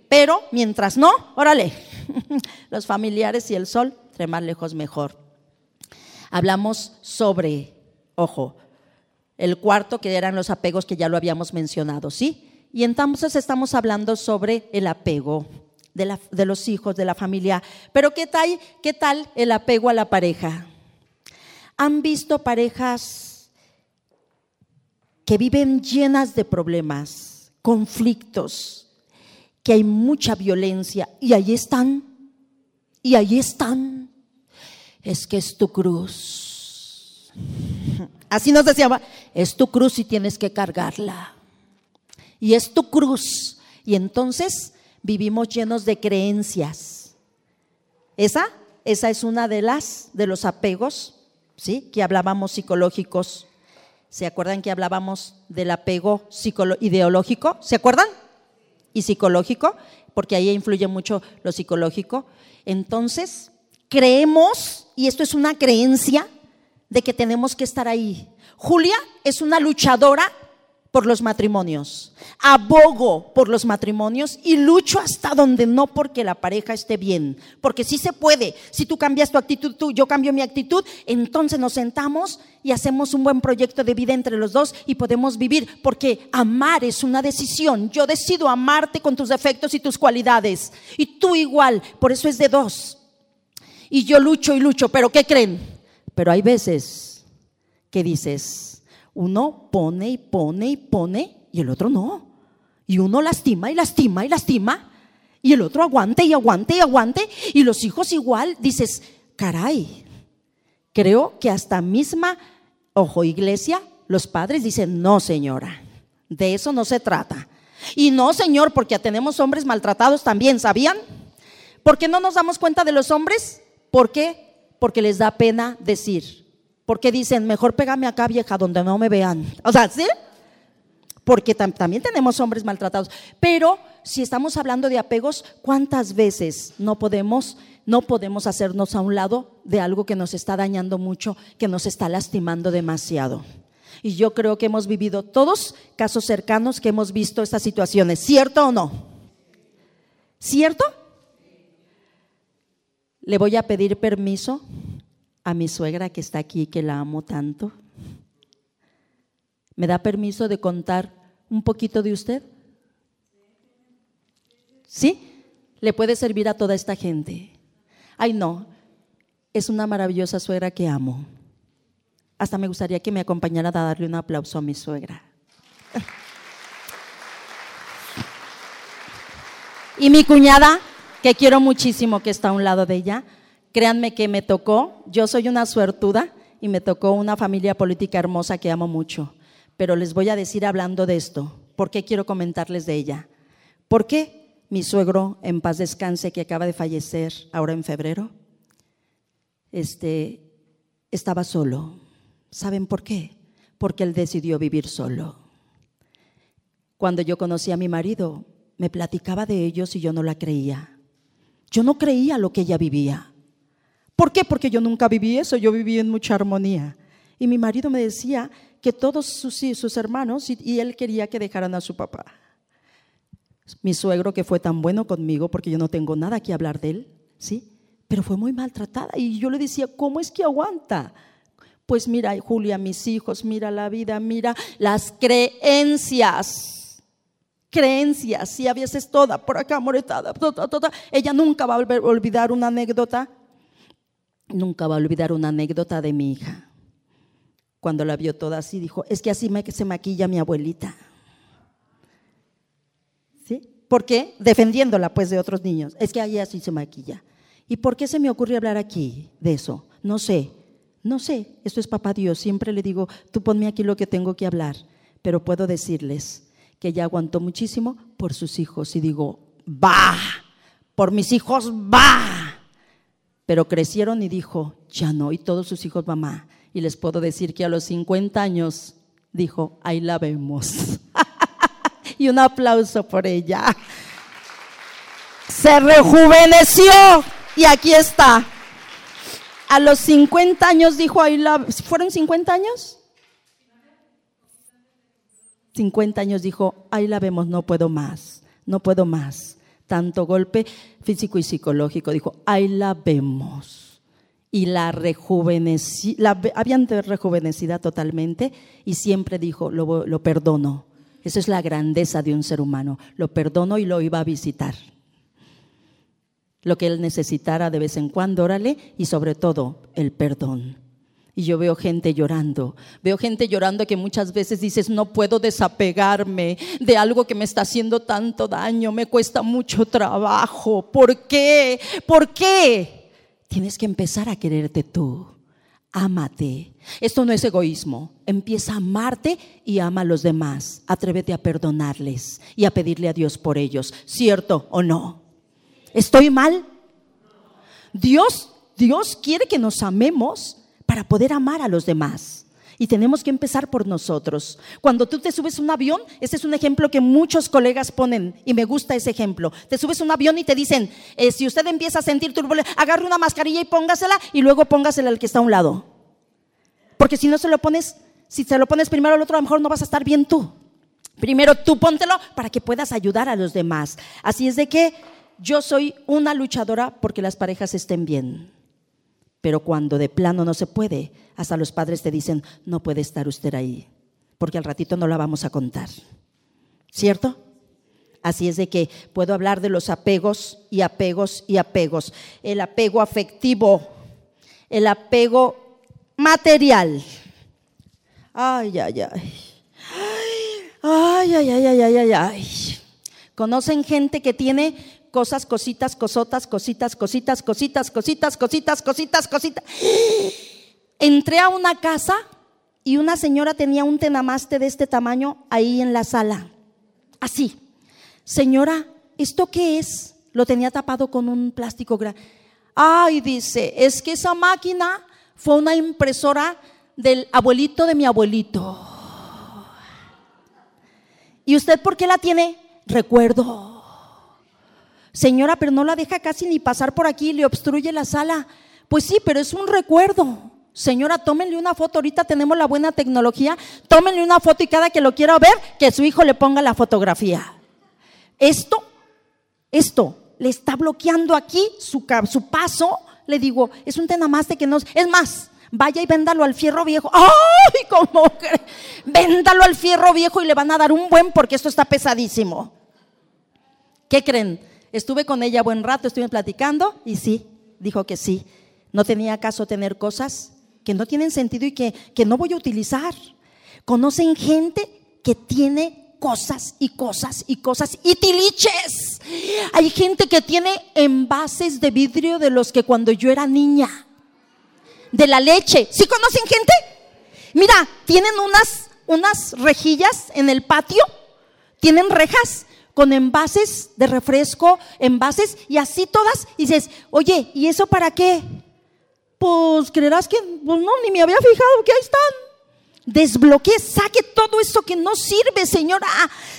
Pero mientras no, órale, los familiares y el sol, entre más lejos mejor. Hablamos sobre, ojo, el cuarto que eran los apegos que ya lo habíamos mencionado, ¿sí? Y entonces estamos hablando sobre el apego de, de los hijos, de la familia. Pero ¿qué tal, ¿qué tal el apego a la pareja? ¿Han visto parejas que viven llenas de problemas, conflictos, que hay mucha violencia y ahí están, y ahí están. Es que es tu cruz. Así nos decía, es tu cruz y tienes que cargarla. Y es tu cruz. Y entonces vivimos llenos de creencias. Esa, esa es una de las de los apegos, ¿sí? Que hablábamos psicológicos. ¿Se acuerdan que hablábamos del apego ideológico? ¿Se acuerdan? y psicológico, porque ahí influye mucho lo psicológico. Entonces, creemos, y esto es una creencia, de que tenemos que estar ahí. Julia es una luchadora por los matrimonios, abogo por los matrimonios y lucho hasta donde no porque la pareja esté bien, porque sí se puede. Si tú cambias tu actitud, tú, yo cambio mi actitud, entonces nos sentamos y hacemos un buen proyecto de vida entre los dos y podemos vivir, porque amar es una decisión. Yo decido amarte con tus defectos y tus cualidades, y tú igual, por eso es de dos. Y yo lucho y lucho, pero ¿qué creen? Pero hay veces que dices, uno pone y pone y pone y el otro no. Y uno lastima y lastima y lastima y el otro aguante y aguante y aguante y los hijos igual. Dices, caray, creo que hasta misma, ojo, iglesia, los padres dicen, no señora, de eso no se trata. Y no, señor, porque tenemos hombres maltratados también, ¿sabían? ¿Por qué no nos damos cuenta de los hombres? ¿Por qué? Porque les da pena decir. Porque dicen, mejor pégame acá, vieja, donde no me vean. O sea, ¿sí? Porque también tenemos hombres maltratados. Pero si estamos hablando de apegos, ¿cuántas veces no podemos, no podemos hacernos a un lado de algo que nos está dañando mucho, que nos está lastimando demasiado? Y yo creo que hemos vivido todos casos cercanos que hemos visto estas situaciones. ¿Cierto o no? ¿Cierto? Le voy a pedir permiso a mi suegra que está aquí, que la amo tanto. ¿Me da permiso de contar un poquito de usted? ¿Sí? Le puede servir a toda esta gente. Ay, no, es una maravillosa suegra que amo. Hasta me gustaría que me acompañara a darle un aplauso a mi suegra. Y mi cuñada, que quiero muchísimo que está a un lado de ella, Créanme que me tocó, yo soy una suertuda y me tocó una familia política hermosa que amo mucho. Pero les voy a decir hablando de esto, ¿por qué quiero comentarles de ella? ¿Por qué mi suegro, en paz descanse, que acaba de fallecer ahora en febrero, este, estaba solo? ¿Saben por qué? Porque él decidió vivir solo. Cuando yo conocí a mi marido, me platicaba de ellos y yo no la creía. Yo no creía lo que ella vivía. ¿Por qué? Porque yo nunca viví eso, yo viví en mucha armonía. Y mi marido me decía que todos sus, hermanos, y, él quería que dejaran a su papá. Mi suegro, que fue tan bueno conmigo, porque yo no tengo nada que hablar de él, ¿sí? Pero fue muy maltratada. Y yo le decía, ¿cómo es que aguanta? Pues mira, Julia, mis hijos, mira la vida, mira las creencias creencias y a toda por acá moretada. Toda, toda. Ella nunca va a olvidar una anécdota, nunca va a olvidar una anécdota de mi hija. Cuando la vio toda así, dijo, es que así me, se maquilla mi abuelita. ¿Sí? ¿Por qué? Defendiéndola pues de otros niños. Es que ahí así se maquilla. ¿Y por qué se me ocurre hablar aquí de eso? No sé, no sé. Esto es papá Dios. Siempre le digo, tú ponme aquí lo que tengo que hablar. Pero puedo decirles, que ella aguantó muchísimo por sus hijos. Y digo, va, por mis hijos, va. Pero crecieron y dijo, ya no, y todos sus hijos, mamá. Y les puedo decir que a los 50 años dijo, ahí la vemos. y un aplauso por ella. Se rejuveneció y aquí está. A los 50 años dijo, ahí la... ¿Fueron 50 años? 50 años dijo, ahí la vemos, no puedo más, no puedo más. Tanto golpe físico y psicológico, dijo, ahí la vemos. Y la rejuvenecí, la, habían rejuvenecida totalmente y siempre dijo, lo, lo perdono. Esa es la grandeza de un ser humano. Lo perdono y lo iba a visitar. Lo que él necesitara de vez en cuando, órale, y sobre todo el perdón. Y yo veo gente llorando. Veo gente llorando que muchas veces dices, no puedo desapegarme de algo que me está haciendo tanto daño. Me cuesta mucho trabajo. ¿Por qué? ¿Por qué? Tienes que empezar a quererte tú. Ámate. Esto no es egoísmo. Empieza a amarte y ama a los demás. Atrévete a perdonarles y a pedirle a Dios por ellos. ¿Cierto o no? ¿Estoy mal? Dios, Dios quiere que nos amemos para poder amar a los demás. Y tenemos que empezar por nosotros. Cuando tú te subes a un avión, ese es un ejemplo que muchos colegas ponen y me gusta ese ejemplo. Te subes a un avión y te dicen, eh, si usted empieza a sentir turbulencia, agarre una mascarilla y póngasela y luego póngasela al que está a un lado. Porque si no se lo pones, si se lo pones primero al otro, a lo mejor no vas a estar bien tú. Primero tú póntelo para que puedas ayudar a los demás. Así es de que yo soy una luchadora porque las parejas estén bien. Pero cuando de plano no se puede, hasta los padres te dicen, no puede estar usted ahí, porque al ratito no la vamos a contar. ¿Cierto? Así es de que puedo hablar de los apegos y apegos y apegos. El apego afectivo, el apego material. Ay, ay, ay. Ay, ay, ay, ay, ay, ay. ¿Conocen gente que tiene cosas, cositas, cosotas, cositas, cositas, cositas, cositas, cositas, cositas, cositas. Entré a una casa y una señora tenía un tenamaste de este tamaño ahí en la sala. Así. Señora, ¿esto qué es? Lo tenía tapado con un plástico grande. Ay, dice, es que esa máquina fue una impresora del abuelito de mi abuelito. ¿Y usted por qué la tiene? Recuerdo. Señora, pero no la deja casi ni pasar por aquí, le obstruye la sala. Pues sí, pero es un recuerdo. Señora, tómenle una foto, ahorita tenemos la buena tecnología, tómenle una foto y cada que lo quiera ver, que su hijo le ponga la fotografía. Esto, esto, le está bloqueando aquí su, su paso, le digo, es un tenamaste que no... Es más, vaya y véndalo al fierro viejo. ¡Ay, cómo! Véndalo al fierro viejo y le van a dar un buen porque esto está pesadísimo. ¿Qué creen? Estuve con ella buen rato, estuve platicando y sí, dijo que sí. No tenía caso tener cosas que no tienen sentido y que, que no voy a utilizar. Conocen gente que tiene cosas y cosas y cosas y tiliches. Hay gente que tiene envases de vidrio de los que cuando yo era niña, de la leche. ¿Sí conocen gente? Mira, tienen unas, unas rejillas en el patio, tienen rejas con envases de refresco, envases y así todas. Y dices, oye, ¿y eso para qué? Pues creerás que, pues no, ni me había fijado que ahí están. Desbloquee, saque todo eso que no sirve, señora.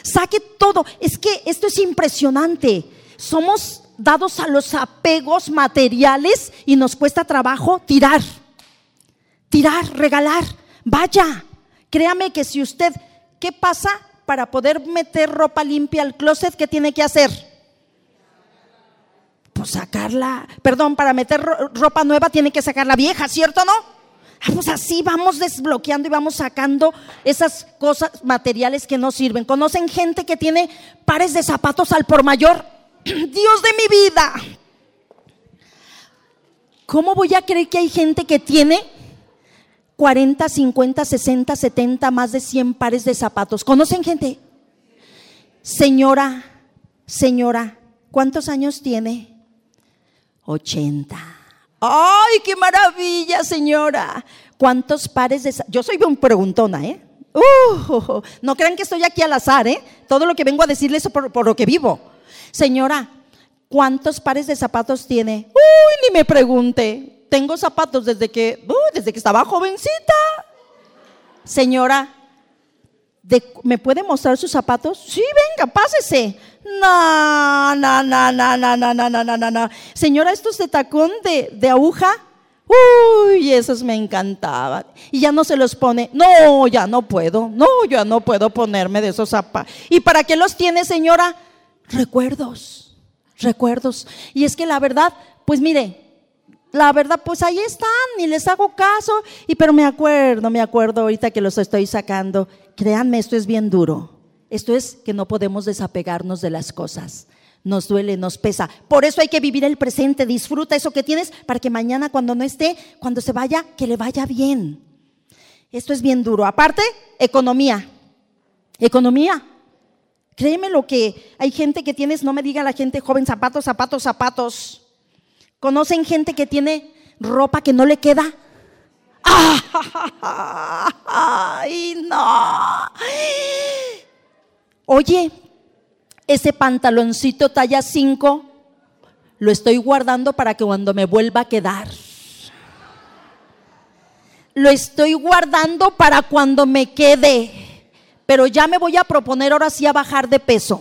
Saque todo. Es que esto es impresionante. Somos dados a los apegos materiales y nos cuesta trabajo tirar. Tirar, regalar. Vaya, créame que si usted, ¿qué pasa para poder meter ropa limpia al closet? ¿Qué tiene que hacer? Pues sacarla, perdón, para meter ropa nueva tiene que sacar la vieja, ¿cierto no? Ah, pues así vamos desbloqueando y vamos sacando esas cosas materiales que no sirven. ¿Conocen gente que tiene pares de zapatos al por mayor? Dios de mi vida. ¿Cómo voy a creer que hay gente que tiene 40, 50, 60, 70, más de 100 pares de zapatos? ¿Conocen gente? Señora, señora, ¿cuántos años tiene? 80. ¡Ay, qué maravilla, señora! ¿Cuántos pares de... Yo soy un preguntona, ¿eh? Uh, no crean que estoy aquí al azar, ¿eh? Todo lo que vengo a decirles es por, lo que vivo. Señora, ¿cuántos pares de zapatos tiene? Uy, ni me pregunte. Tengo zapatos desde que, uh, desde que estaba jovencita. Señora, ¿me puede mostrar sus zapatos? Sí, venga, pásese. No, no, no, no, no, no, no, no, no, no. Señora, estos de tacón de, de aguja. Uy, esos me encantaban. Y ya no se los pone. No, ya no puedo. No, ya no puedo ponerme de esos zapatos. ¿Y para qué los tiene, señora? Recuerdos, recuerdos. Y es que la verdad, pues mire, la verdad, pues ahí están y les hago caso. Y pero me acuerdo, me acuerdo ahorita que los estoy sacando. Créanme, esto es bien duro. Esto es que no podemos desapegarnos de las cosas. Nos duele, nos pesa. Por eso hay que vivir el presente. Disfruta eso que tienes para que mañana cuando no esté, cuando se vaya, que le vaya bien. Esto es bien duro. Aparte, economía. Economía. Créeme lo que hay gente que tienes, no me diga la gente joven, zapatos, zapatos, zapatos. ¿Conocen gente que tiene ropa que no le queda? ¡Ay, no! Oye, ese pantaloncito talla 5 lo estoy guardando para que cuando me vuelva a quedar. Lo estoy guardando para cuando me quede. Pero ya me voy a proponer ahora sí a bajar de peso.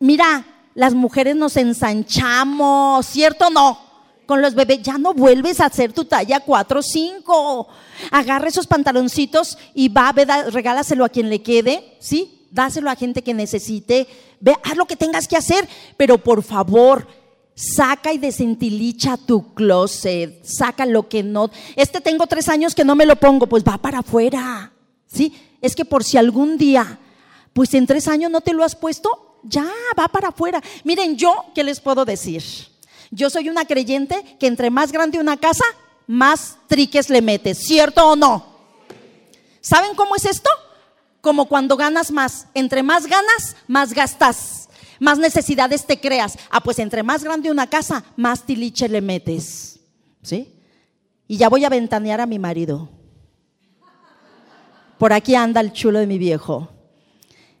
Mira, las mujeres nos ensanchamos, ¿cierto o no? Con los bebés ya no vuelves a hacer tu talla 4 o 5. Agarra esos pantaloncitos y va, regálaselo a quien le quede, ¿sí? Dáselo a gente que necesite. Ve, haz lo que tengas que hacer, pero por favor, saca y desentilicha tu closet. Saca lo que no. Este tengo tres años que no me lo pongo, pues va para afuera, ¿sí? Es que por si algún día, pues en tres años no te lo has puesto, ya va para afuera. Miren, yo, ¿qué les puedo decir? Yo soy una creyente que entre más grande una casa, más triques le metes, ¿cierto o no? ¿Saben cómo es esto? Como cuando ganas más. Entre más ganas, más gastas. Más necesidades te creas. Ah, pues entre más grande una casa, más tiliche le metes. ¿Sí? Y ya voy a ventanear a mi marido. Por aquí anda el chulo de mi viejo.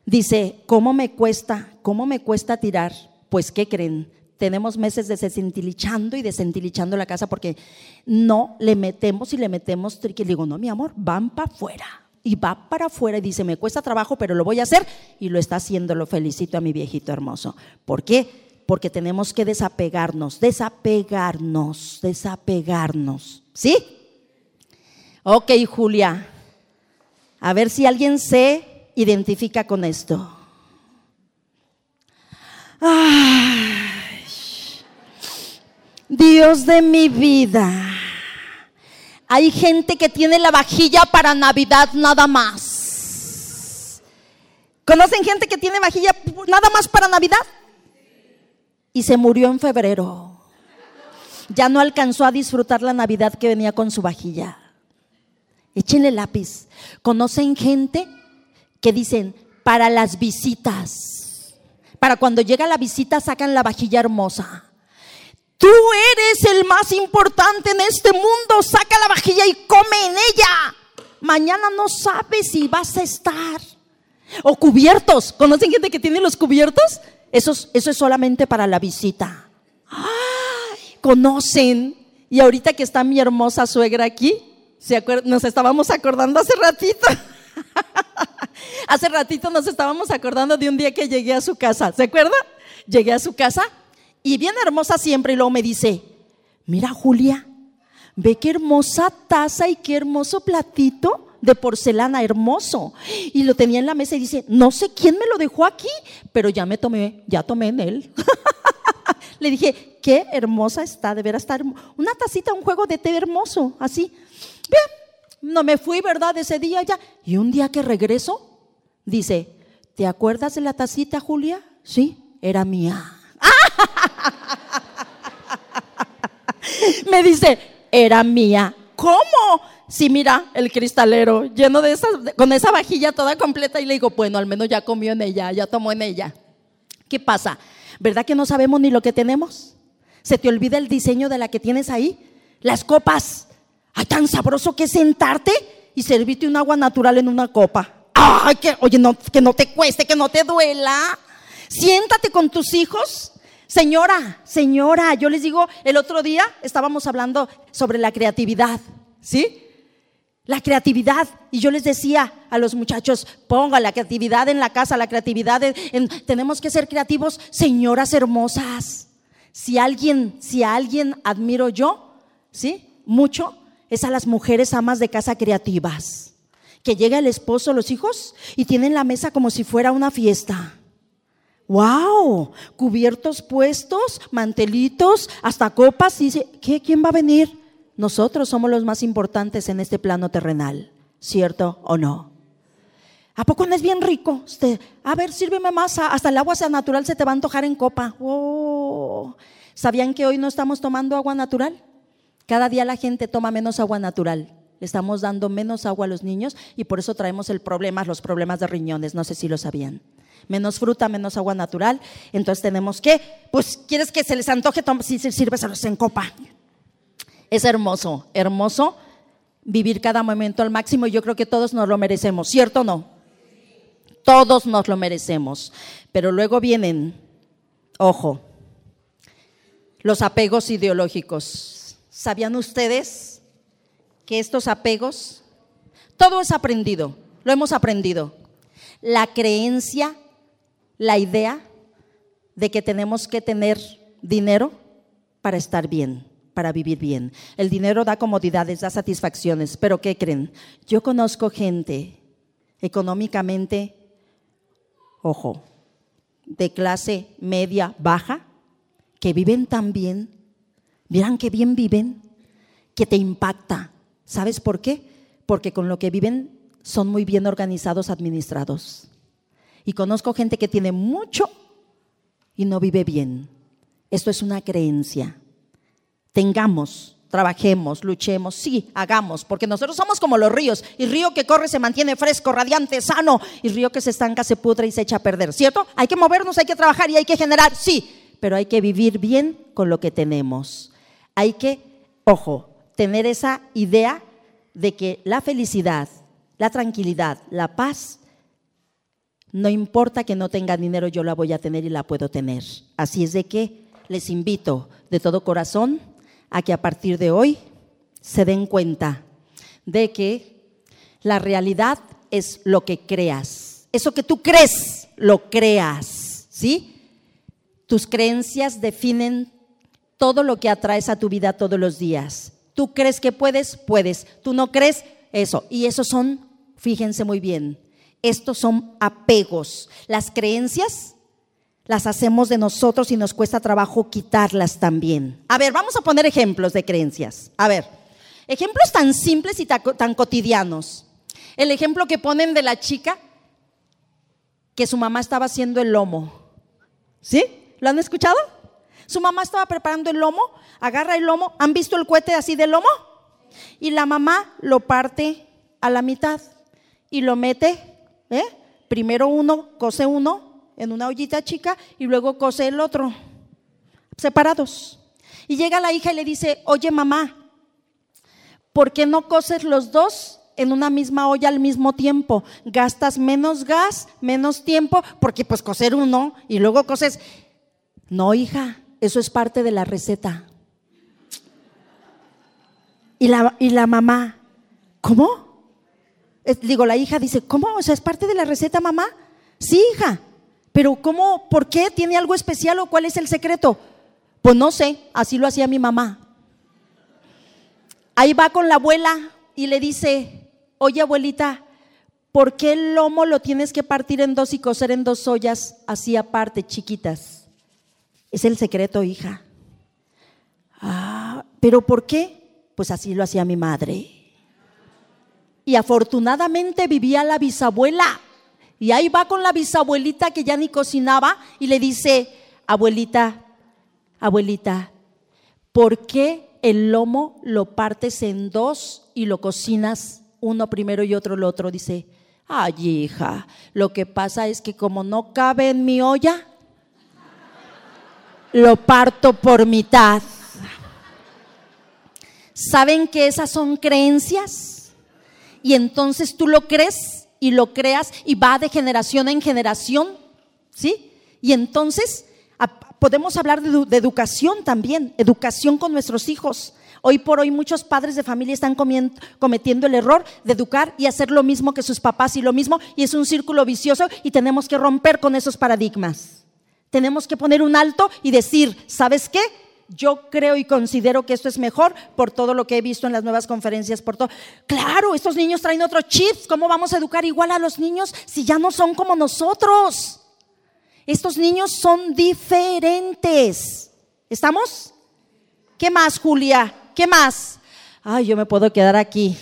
Dice, ¿cómo me cuesta? ¿Cómo me cuesta tirar? Pues, ¿qué creen? tenemos meses de desentilichando y desentilichando la casa porque no le metemos y le metemos trique. Le digo, no, mi amor, van para afuera. Y va para afuera y dice, me cuesta trabajo, pero lo voy a hacer. Y lo está haciendo, lo felicito a mi viejito hermoso. ¿Por qué? Porque tenemos que desapegarnos, desapegarnos, desapegarnos. ¿Sí? Ok, Julia. A ver si alguien se identifica con esto. Dios de mi vida. Hay gente que tiene la vajilla para Navidad nada más. ¿Conocen gente que tiene vajilla nada más para Navidad? Y se murió en febrero. Ya no alcanzó a disfrutar la Navidad que venía con su vajilla. Échenle lápiz. ¿Conocen gente que dicen, para las visitas. Para cuando llega la visita sacan la vajilla hermosa. Tú eres el más importante en este mundo. Saca la vajilla y come en ella. Mañana no sabes si vas a estar. O cubiertos. ¿Conocen gente que tiene los cubiertos? Eso, eso es solamente para la visita. ¡Ay! Conocen. Y ahorita que está mi hermosa suegra aquí, ¿se nos estábamos acordando hace ratito. hace ratito nos estábamos acordando de un día que llegué a su casa. ¿Se acuerda? Llegué a su casa y bien hermosa siempre y luego me dice, mira Julia, ve qué hermosa taza y qué hermoso platito de porcelana hermoso. Y lo tenía en la mesa y dice, no sé quién me lo dejó aquí, pero ya me tomé, ya tomé en él. Le dije, qué hermosa está, de veras estar una tacita, un juego de té hermoso, así. No me fui, ¿verdad? Ese día ya. Y un día que regreso, dice, ¿te acuerdas de la tacita, Julia? Sí, era mía. Me dice, era mía. ¿Cómo? Sí, mira, el cristalero lleno de esas, con esa vajilla toda completa y le digo, bueno, al menos ya comió en ella, ya tomó en ella. ¿Qué pasa? ¿Verdad que no sabemos ni lo que tenemos? ¿Se te olvida el diseño de la que tienes ahí? Las copas. Ay, tan sabroso que sentarte y servirte un agua natural en una copa. Ay, que, oye, que no te cueste, que no te duela. Siéntate con tus hijos Señora, señora, yo les digo, el otro día estábamos hablando sobre la creatividad, ¿sí? La creatividad. Y yo les decía a los muchachos, ponga la creatividad en la casa, la creatividad, en, tenemos que ser creativos, señoras hermosas. Si alguien, si alguien admiro yo, ¿sí? Mucho, es a las mujeres amas de casa creativas. Que llega el esposo, los hijos, y tienen la mesa como si fuera una fiesta. ¡Wow! Cubiertos puestos, mantelitos, hasta copas. Dice, ¿qué? ¿Quién va a venir? Nosotros somos los más importantes en este plano terrenal, ¿cierto o no? ¿A poco no es bien rico? A ver, sírveme más, hasta el agua sea natural se te va a antojar en copa. ¡Oh! ¿Sabían que hoy no estamos tomando agua natural? Cada día la gente toma menos agua natural. Le estamos dando menos agua a los niños y por eso traemos el problema, los problemas de riñones. No sé si lo sabían menos fruta, menos agua natural. Entonces tenemos que, pues, ¿quieres que se les antoje? Si sí, sírveselos en copa. Es hermoso, hermoso vivir cada momento al máximo yo creo que todos nos lo merecemos, ¿cierto o no? Todos nos lo merecemos. Pero luego vienen, ojo, los apegos ideológicos. ¿Sabían ustedes que estos apegos, todo es aprendido, lo hemos aprendido? La creencia la idea de que tenemos que tener dinero para estar bien, para vivir bien. El dinero da comodidades, da satisfacciones, pero ¿qué creen? Yo conozco gente económicamente, ojo, de clase media, baja, que viven tan bien, miran qué bien viven, que te impacta. ¿Sabes por qué? Porque con lo que viven son muy bien organizados, administrados. Y conozco gente que tiene mucho y no vive bien. Esto es una creencia. Tengamos, trabajemos, luchemos, sí, hagamos, porque nosotros somos como los ríos. Y río que corre se mantiene fresco, radiante, sano. Y río que se estanca se pudre y se echa a perder, ¿cierto? Hay que movernos, hay que trabajar y hay que generar, sí, pero hay que vivir bien con lo que tenemos. Hay que, ojo, tener esa idea de que la felicidad, la tranquilidad, la paz no importa que no tenga dinero, yo la voy a tener y la puedo tener. Así es de que les invito de todo corazón a que a partir de hoy se den cuenta de que la realidad es lo que creas. Eso que tú crees, lo creas. ¿Sí? Tus creencias definen todo lo que atraes a tu vida todos los días. Tú crees que puedes, puedes. Tú no crees, eso. Y esos son, fíjense muy bien, estos son apegos. Las creencias las hacemos de nosotros y nos cuesta trabajo quitarlas también. A ver, vamos a poner ejemplos de creencias. A ver, ejemplos tan simples y tan cotidianos. El ejemplo que ponen de la chica que su mamá estaba haciendo el lomo. ¿Sí? ¿Lo han escuchado? Su mamá estaba preparando el lomo, agarra el lomo, ¿han visto el cohete así de lomo? Y la mamá lo parte a la mitad y lo mete ¿eh? primero uno cose uno en una ollita chica y luego cose el otro, separados. Y llega la hija y le dice, oye mamá, ¿por qué no coses los dos en una misma olla al mismo tiempo? Gastas menos gas, menos tiempo, porque pues coser uno y luego coses. No, hija, eso es parte de la receta. Y la, y la mamá, ¿cómo? digo, la hija dice, ¿cómo? O sea, ¿es parte de la receta, mamá? Sí, hija. Pero ¿cómo? ¿Por qué? ¿Tiene algo especial o cuál es el secreto? Pues no sé, así lo hacía mi mamá. Ahí va con la abuela y le dice, oye abuelita, ¿por qué el lomo lo tienes que partir en dos y coser en dos ollas así aparte, chiquitas? Es el secreto, hija. Ah, ¿pero por qué? Pues así lo hacía mi madre. Y afortunadamente vivía la bisabuela. Y ahí va con la bisabuelita que ya ni cocinaba y le dice, abuelita, abuelita, ¿por qué el lomo lo partes en dos y lo cocinas uno primero y otro el otro? Dice, ay hija, lo que pasa es que como no cabe en mi olla, lo parto por mitad. ¿Saben que esas son creencias? y entonces tú lo crees y lo creas y va de generación en generación, ¿sí? Y entonces podemos hablar de, educación también, educación con nuestros hijos. Hoy por hoy muchos padres de familia están cometiendo el error de educar y hacer lo mismo que sus papás y lo mismo, y es un círculo vicioso y tenemos que romper con esos paradigmas. Tenemos que poner un alto y decir, ¿sabes qué? yo creo y considero que esto es mejor por todo lo que he visto en las nuevas conferencias, por todo. Claro, estos niños traen otros chips. ¿Cómo vamos a educar igual a los niños si ya no son como nosotros? Estos niños son diferentes. ¿Estamos? ¿Qué más, Julia? ¿Qué más? Ay, yo me puedo quedar aquí.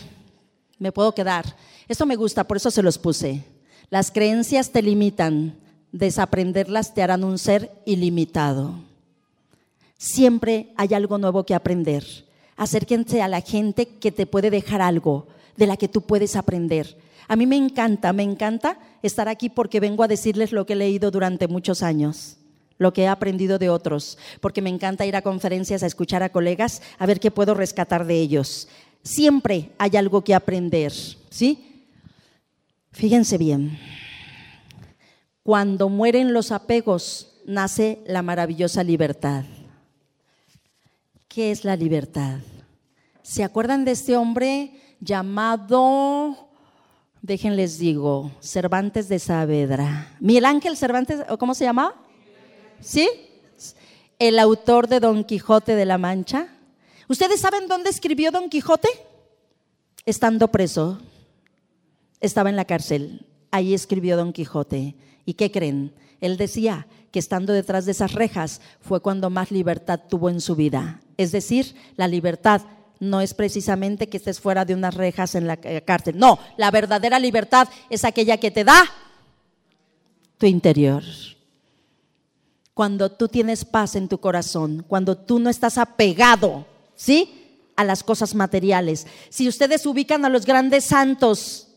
Me puedo quedar. Esto me gusta, por eso se los puse. Las creencias te limitan. Desaprenderlas te harán un ser ilimitado. Siempre hay algo nuevo que aprender. Acérquense a la gente que te puede dejar algo, de la que tú puedes aprender. A mí me encanta, me encanta estar aquí porque vengo a decirles lo que he leído durante muchos años, lo que he aprendido de otros, porque me encanta ir a conferencias a escuchar a colegas, a ver qué puedo rescatar de ellos. Siempre hay algo que aprender, ¿sí? Fíjense bien. Cuando mueren los apegos, nace la maravillosa libertad. ¿Qué es la libertad? ¿Se acuerdan de este hombre llamado, déjenles digo, Cervantes de Saavedra? Miguel Ángel Cervantes, ¿cómo se llama? ¿Sí? El autor de Don Quijote de la Mancha. ¿Ustedes saben dónde escribió Don Quijote? Estando preso. Estaba en la cárcel. Ahí escribió Don Quijote. ¿Y qué creen? Él decía que estando detrás de esas rejas fue cuando más libertad tuvo en su vida. Es decir, la libertad no es precisamente que estés fuera de unas rejas en la cárcel. No, la verdadera libertad es aquella que te da tu interior. Cuando tú tienes paz en tu corazón, cuando tú no estás apegado, ¿sí? A las cosas materiales. Si ustedes ubican a los grandes santos,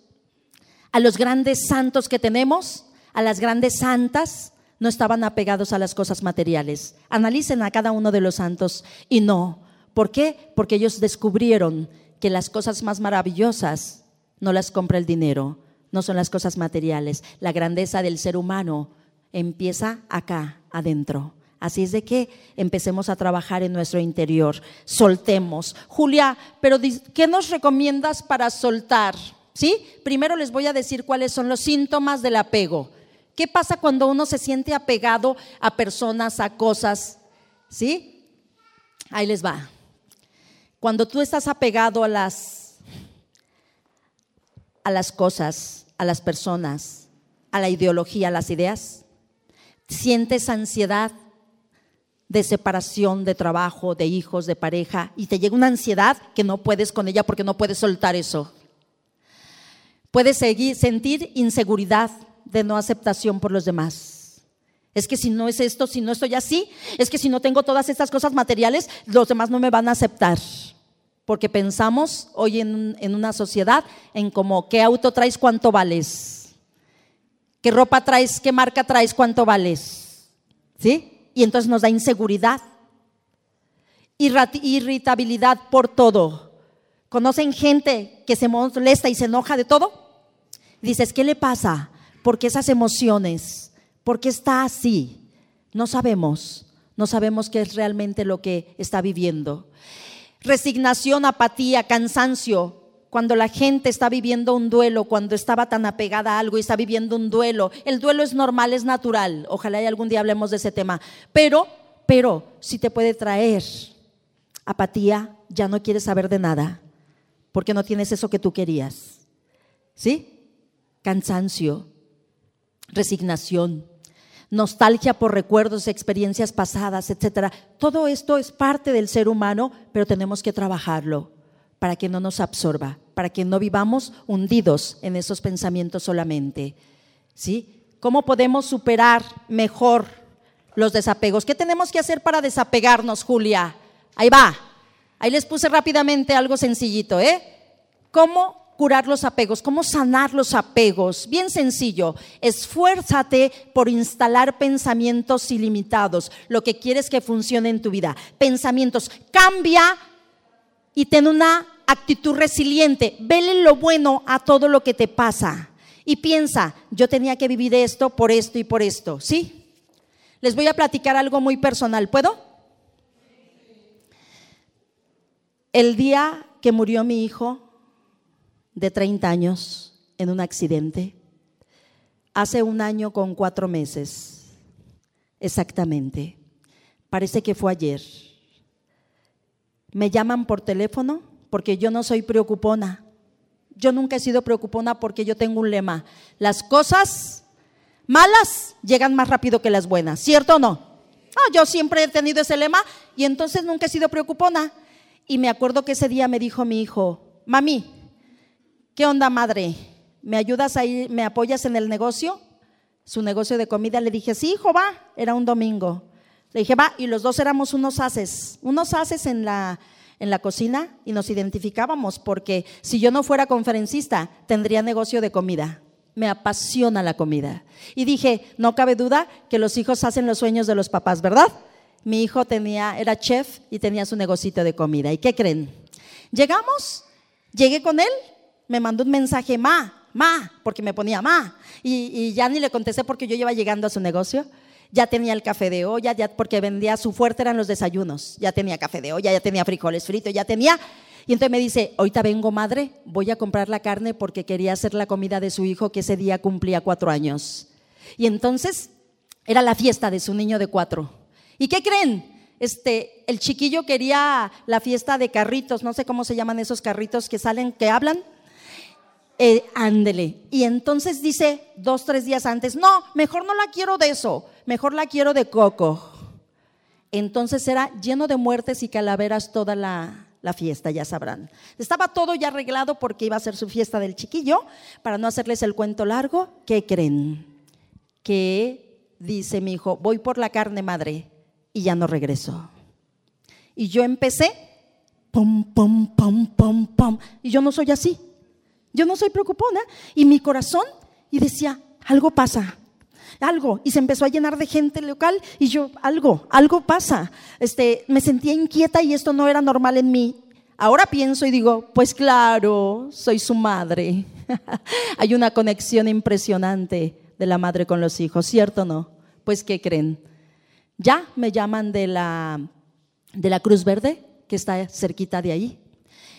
a los grandes santos que tenemos, a las grandes santas, no estaban apegados a las cosas materiales. Analicen a cada uno de los santos y no. ¿Por qué? Porque ellos descubrieron que las cosas más maravillosas no las compra el dinero, no son las cosas materiales. La grandeza del ser humano empieza acá, adentro. Así es de que empecemos a trabajar en nuestro interior, soltemos. Julia, pero ¿qué nos recomiendas para soltar? ¿Sí? Primero les voy a decir cuáles son los síntomas del apego. ¿Qué pasa cuando uno se siente apegado a personas, a cosas? ¿Sí? Ahí les va. Cuando tú estás apegado a las a las cosas, a las personas, a la ideología, a las ideas, sientes ansiedad de separación, de trabajo, de hijos, de pareja, y te llega una ansiedad que no puedes con ella porque no puedes soltar eso. Puedes seguir, sentir inseguridad, de no aceptación por los demás. Es que si no es esto, si no estoy así, es que si no tengo todas estas cosas materiales, los demás no me van a aceptar. Porque pensamos hoy en, una sociedad en como, ¿qué auto traes? ¿Cuánto vales? ¿Qué ropa traes? ¿Qué marca traes? ¿Cuánto vales? ¿Sí? Y entonces nos da inseguridad, irritabilidad por todo. ¿Conocen gente que se molesta y se enoja de todo? Dices, ¿qué le pasa? ¿Por qué esas emociones? ¿Por qué está así? No sabemos, no sabemos qué es realmente lo que está viviendo. Resignación, apatía, cansancio, cuando la gente está viviendo un duelo, cuando estaba tan apegada a algo y está viviendo un duelo. El duelo es normal, es natural. Ojalá y algún día hablemos de ese tema. Pero, pero, si te puede traer apatía, ya no quieres saber de nada, porque no tienes eso que tú querías. ¿Sí? Cansancio, resignación, nostalgia por recuerdos, experiencias pasadas, etcétera. Todo esto es parte del ser humano, pero tenemos que trabajarlo para que no nos absorba, para que no vivamos hundidos en esos pensamientos solamente. ¿Sí? ¿Cómo podemos superar mejor los desapegos? ¿Qué tenemos que hacer para desapegarnos, Julia? Ahí va. Ahí les puse rápidamente algo sencillito, ¿eh? ¿Cómo curar los apegos, cómo sanar los apegos. Bien sencillo, esfuérzate por instalar pensamientos ilimitados, lo que quieres que funcione en tu vida. Pensamientos, cambia y ten una actitud resiliente, vele lo bueno a todo lo que te pasa. Y piensa, yo tenía que vivir esto por esto y por esto, ¿sí? Les voy a platicar algo muy personal, ¿puedo? El día que murió mi hijo, de 30 años en un accidente, hace un año con cuatro meses, exactamente. Parece que fue ayer. Me llaman por teléfono porque yo no soy preocupona. Yo nunca he sido preocupona porque yo tengo un lema. Las cosas malas llegan más rápido que las buenas, ¿cierto o no? Ah, yo siempre he tenido ese lema y entonces nunca he sido preocupona. Y me acuerdo que ese día me dijo mi hijo, mami, ¿Qué onda, madre? ¿Me ayudas ahí, me apoyas en el negocio? Su negocio de comida. Le dije, sí, hijo, va. Era un domingo. Le dije, va. Y los dos éramos unos haces, unos haces en la, en la cocina y nos identificábamos porque si yo no fuera conferencista, tendría negocio de comida. Me apasiona la comida. Y dije, no cabe duda que los hijos hacen los sueños de los papás, ¿verdad? Mi hijo tenía, era chef y tenía su negocito de comida. ¿Y qué creen? Llegamos, llegué con él me mandó un mensaje, ma, ma, porque me ponía ma. Y, ya ni le contesté porque yo iba llegando a su negocio. Ya tenía el café de olla, ya porque vendía su fuerte eran los desayunos. Ya tenía café de olla, ya tenía frijoles fritos, ya tenía. Y entonces me dice, ahorita vengo madre, voy a comprar la carne porque quería hacer la comida de su hijo que ese día cumplía cuatro años. Y entonces era la fiesta de su niño de cuatro. ¿Y qué creen? Este, el chiquillo quería la fiesta de carritos, no sé cómo se llaman esos carritos que salen, que hablan eh, ándele. Y entonces dice dos, tres días antes, no, mejor no la quiero de eso, mejor la quiero de coco. Entonces era lleno de muertes y calaveras toda la, la fiesta, ya sabrán. Estaba todo ya arreglado porque iba a ser su fiesta del chiquillo. Para no hacerles el cuento largo, ¿qué creen? Que dice mi hijo, voy por la carne madre y ya no regreso. Y yo empecé, pum, pum, pum, pum, pum. Y yo no soy así. Yo no soy preocupona. Y mi corazón, y decía, algo pasa, algo. Y se empezó a llenar de gente local y yo, algo, algo pasa. Este, me sentía inquieta y esto no era normal en mí. Ahora pienso y digo, pues claro, soy su madre. Hay una conexión impresionante de la madre con los hijos, ¿cierto o no? Pues, ¿qué creen? Ya me llaman de la, de la Cruz Verde, que está cerquita de ahí.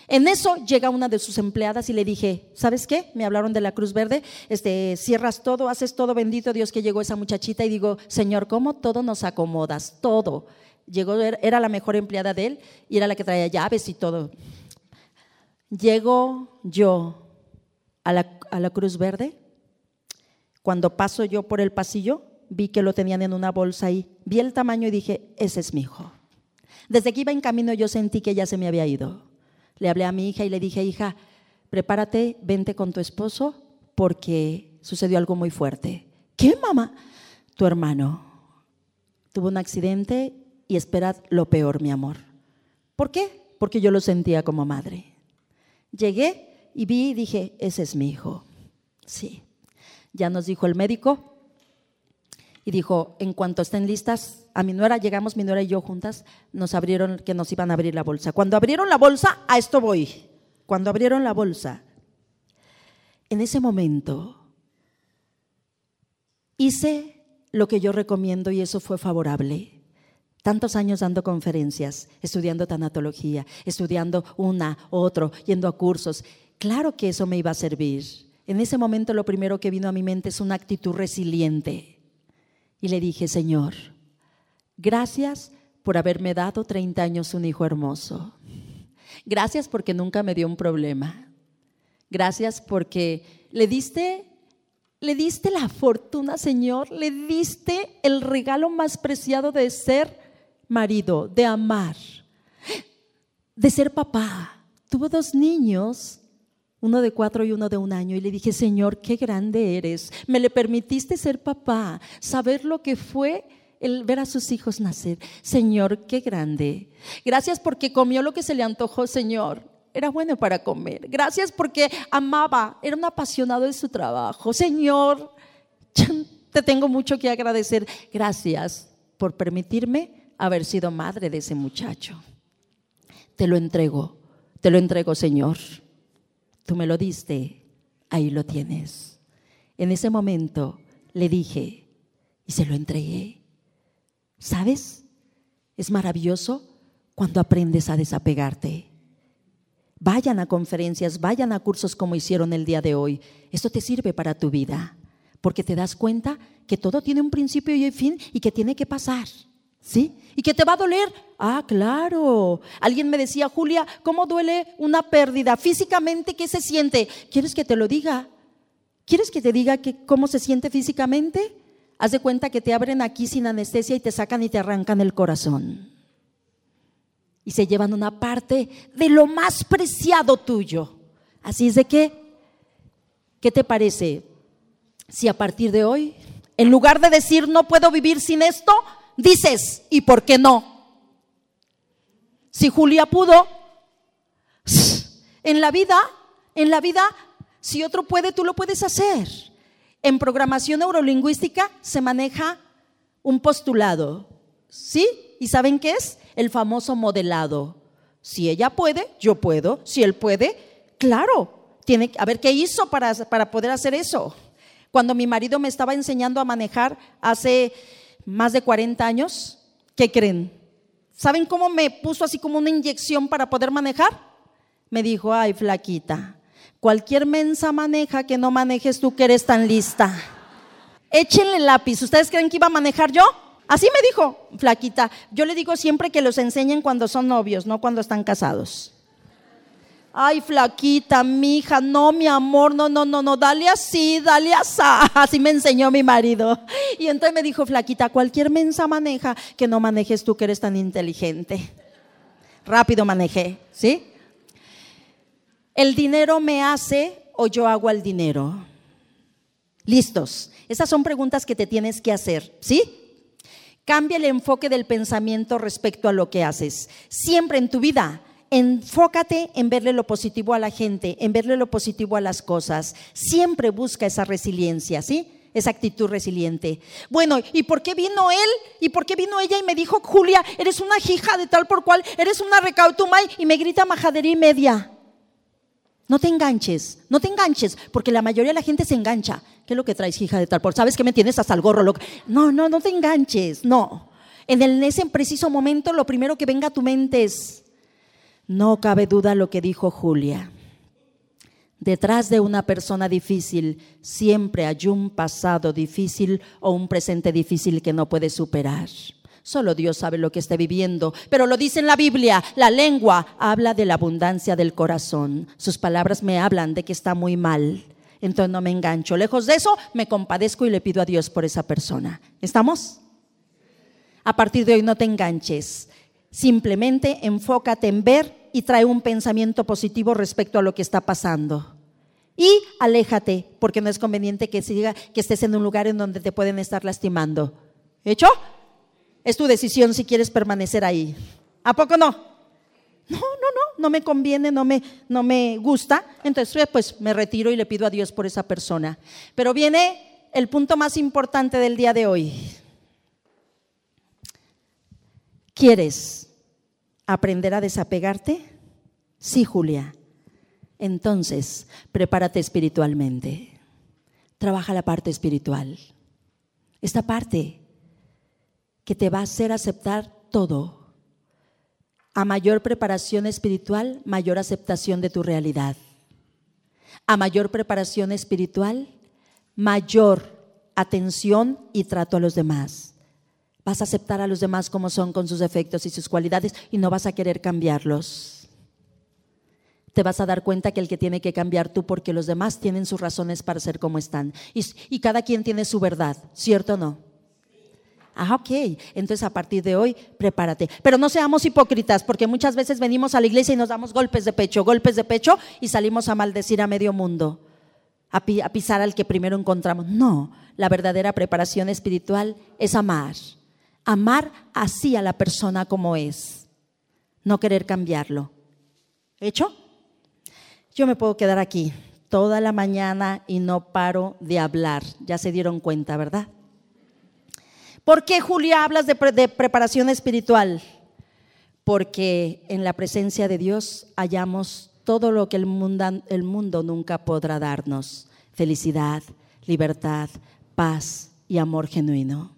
En eso llega una de sus empleadas y le dije, ¿sabes qué? Me hablaron de la Cruz Verde, este, cierras todo, haces todo, bendito Dios que llegó esa muchachita y digo, Señor, ¿cómo todo nos acomodas? Todo. Llegó, era la mejor empleada de él y era la que traía llaves y todo. Llego yo a la, a la Cruz Verde, cuando paso yo por el pasillo, vi que lo tenían en una bolsa ahí, vi el tamaño y dije, ese es mi hijo. Desde que iba en camino yo sentí que ya se me había ido le hablé a mi hija y le dije, hija, prepárate, vente con tu esposo porque sucedió algo muy fuerte. ¿Qué, mamá? Tu hermano tuvo un accidente y esperad lo peor, mi amor. ¿Por qué? Porque yo lo sentía como madre. Llegué y vi y dije, ese es mi hijo. Sí. Ya nos dijo el médico y dijo, en cuanto estén listas, a mi nuera, llegamos mi nuera y yo juntas, nos abrieron que nos iban a abrir la bolsa. Cuando abrieron la bolsa, a esto voy. Cuando abrieron la bolsa, en ese momento hice lo que yo recomiendo y eso fue favorable. Tantos años dando conferencias, estudiando tanatología, estudiando una, otro, yendo a cursos. Claro que eso me iba a servir. En ese momento lo primero que vino a mi mente es una actitud resiliente. Y le dije, Señor, gracias por haberme dado 30 años un hijo hermoso. Gracias porque nunca me dio un problema. Gracias porque le diste le diste la fortuna, Señor, le diste el regalo más preciado de ser marido, de amar, de ser papá. Tuvo dos niños, uno de cuatro y uno de un año, y le dije, Señor, qué grande eres. Me le permitiste ser papá, saber lo que fue ver a sus hijos nacer. Señor, qué grande. Gracias porque comió lo que se le antojó, Señor. Era bueno para comer. Gracias porque amaba, era un apasionado de su trabajo. Señor, te tengo mucho que agradecer. Gracias por permitirme haber sido madre de ese muchacho. Te lo entrego, te lo entrego, Señor. Tú me lo diste, ahí lo tienes. En ese momento le dije y se lo entregué. ¿Sabes? Es maravilloso cuando aprendes a desapegarte. Vayan a conferencias, vayan a cursos como hicieron el día de hoy. Esto te sirve para tu vida, porque te das cuenta que todo tiene un principio y un fin y que tiene que pasar. ¿Sí? ¿Y que te va a doler? Ah, claro. Alguien me decía, Julia, ¿cómo duele una pérdida? Físicamente, ¿qué se siente? ¿Quieres que te lo diga? ¿Quieres que te diga que, cómo se siente físicamente? Haz de cuenta que te abren aquí sin anestesia y te sacan y te arrancan el corazón. Y se llevan una parte de lo más preciado tuyo. Así es de que, ¿qué te parece si a partir de hoy, en lugar de decir no puedo vivir sin esto, dices, ¿y por qué no? Si Julia pudo, en la vida, en la vida, si otro puede, tú lo puedes hacer. En programación neurolingüística se maneja un postulado, ¿sí? ¿Y saben qué es? El famoso modelado. Si ella puede, yo puedo. Si él puede, claro. Tiene, a ver qué hizo para, para poder hacer eso. Cuando mi marido me estaba enseñando a manejar hace más de 40 años, ¿qué creen? ¿Saben cómo me puso así como una inyección para poder manejar? Me dijo, ay, flaquita, cualquier mensa maneja que no manejes tú que eres tan lista. Échenle lápiz. ¿Ustedes creen que iba a manejar yo? Así me dijo, flaquita. Yo le digo siempre que los enseñen cuando son novios, no cuando están casados. Ay, flaquita, mi hija, no, mi amor, no, no, no, no, dale así, dale así. Así me enseñó mi marido. Y entonces me dijo, flaquita, cualquier mensa maneja que no manejes tú que eres tan inteligente. Rápido manejé, ¿sí? El dinero me hace o yo hago al dinero. Listos. Esas son preguntas que te tienes que hacer, ¿sí? Cambia el enfoque del pensamiento respecto a lo que haces. Siempre en tu vida enfócate en verle lo positivo a la gente, en verle lo positivo a las cosas. Siempre busca esa resiliencia, ¿sí? Esa actitud resiliente. Bueno, ¿y por qué vino él? ¿Y por qué vino ella y me dijo, Julia, eres una hija de tal por cual, eres una recautumay y me grita majadería y media? No te enganches, no te enganches, porque la mayoría de la gente se engancha. ¿Qué es lo que traes, hija de tal por? ¿Sabes que me tienes hasta el gorro? No, no, no te enganches, no. En, en ese preciso momento, lo primero que venga a tu mente es, no cabe duda lo que dijo Julia. Detrás de una persona difícil siempre hay un pasado difícil o un presente difícil que no puede superar. Solo Dios sabe lo que está viviendo, pero lo dice en la Biblia, la lengua habla de la abundancia del corazón. Sus palabras me hablan de que está muy mal. Entonces no me engancho. Lejos de eso, me compadezco y le pido a Dios por esa persona. ¿Estamos? A partir de hoy no te enganches. Simplemente enfócate en ver y trae un pensamiento positivo respecto a lo que está pasando. Y aléjate, porque no es conveniente que, siga, que estés en un lugar en donde te pueden estar lastimando. ¿Hecho? Es tu decisión si quieres permanecer ahí. ¿A poco no? No, no, no, no me conviene, no me, no me gusta. Entonces, pues me retiro y le pido a Dios por esa persona. Pero viene el punto más importante del día de hoy. ¿Quieres aprender a desapegarte? Sí, Julia. Entonces, prepárate espiritualmente. Trabaja la parte espiritual. Esta parte que te va a hacer aceptar todo. A mayor preparación espiritual, mayor aceptación de tu realidad. A mayor preparación espiritual, mayor atención y trato a los demás. Vas a aceptar a los demás como son con sus defectos y sus cualidades y no vas a querer cambiarlos te vas a dar cuenta que el que tiene que cambiar tú porque los demás tienen sus razones para ser como están. Y, cada quien tiene su verdad, ¿cierto o no? Ah, ok. Entonces a partir de hoy, prepárate. Pero no seamos hipócritas, porque muchas veces venimos a la iglesia y nos damos golpes de pecho, golpes de pecho y salimos a maldecir a medio mundo, a, a pisar al que primero encontramos. No, la verdadera preparación espiritual es amar. Amar así a la persona como es, no querer cambiarlo. ¿Hecho? Yo me puedo quedar aquí toda la mañana y no paro de hablar. Ya se dieron cuenta, ¿verdad? ¿Por qué, Julia, hablas de, preparación espiritual? Porque en la presencia de Dios hallamos todo lo que el mundo, el mundo nunca podrá darnos. Felicidad, libertad, paz y amor genuino.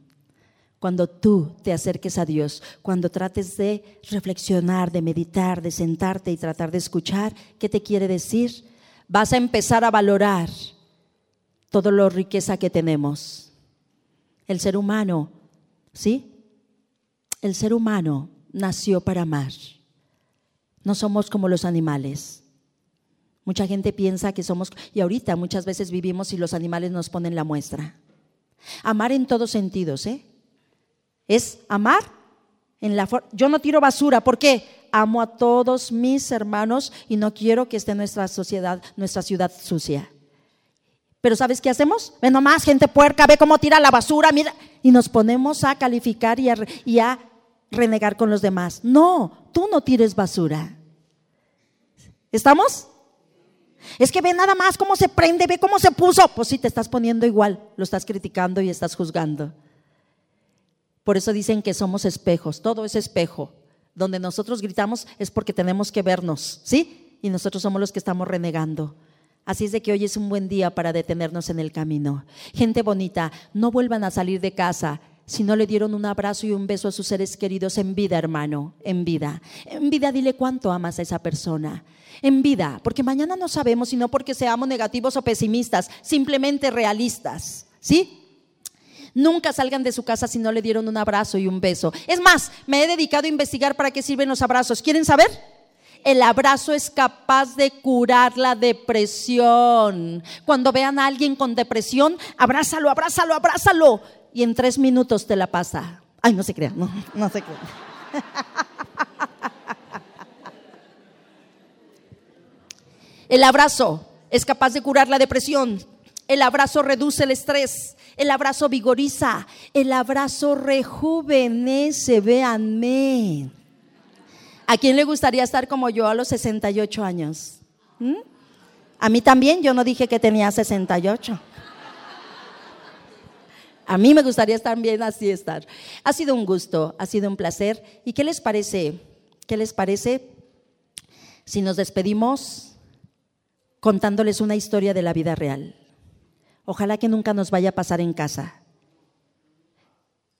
Cuando tú te acerques a Dios, cuando trates de reflexionar, de meditar, de sentarte y tratar de escuchar qué te quiere decir, vas a empezar a valorar toda la riqueza que tenemos. El ser humano, ¿sí? El ser humano nació para amar. No somos como los animales. Mucha gente piensa que somos, y ahorita muchas veces vivimos y los animales nos ponen la muestra. Amar en todos sentidos, ¿eh? es amar en la yo no tiro basura, ¿por qué? Amo a todos mis hermanos y no quiero que esté nuestra sociedad, nuestra ciudad sucia. Pero ¿sabes qué hacemos? Ve nomás, gente puerca, ve cómo tira la basura, mira. Y nos ponemos a calificar y a, renegar con los demás. No, tú no tires basura. ¿Estamos? Es que ve nada más cómo se prende, ve cómo se puso. Pues sí, te estás poniendo igual, lo estás criticando y estás juzgando. Por eso dicen que somos espejos, todo es espejo. Donde nosotros gritamos es porque tenemos que vernos, ¿sí? Y nosotros somos los que estamos renegando. Así es de que hoy es un buen día para detenernos en el camino. Gente bonita, no vuelvan a salir de casa si no le dieron un abrazo y un beso a sus seres queridos en vida, hermano, en vida. En vida dile cuánto amas a esa persona. En vida, porque mañana no sabemos, sino porque seamos negativos o pesimistas, simplemente realistas, ¿sí? Nunca salgan de su casa si no le dieron un abrazo y un beso. Es más, me he dedicado a investigar para qué sirven los abrazos. ¿Quieren saber? El abrazo es capaz de curar la depresión. Cuando vean a alguien con depresión, abrázalo, abrázalo, abrázalo. Y en tres minutos te la pasa. Ay, no se crean, no, no se crean. El abrazo es capaz de curar la depresión. El abrazo reduce el estrés. El abrazo vigoriza. El abrazo rejuvenece. Véanme. ¿A quién le gustaría estar como yo a los 68 años? ¿Mm? A mí también. Yo no dije que tenía 68. A mí me gustaría estar bien así estar. Ha sido un gusto, ha sido un placer. ¿Y qué les parece? ¿Qué les parece si nos despedimos contándoles una historia de la vida real? Ojalá que nunca nos vaya a pasar en casa.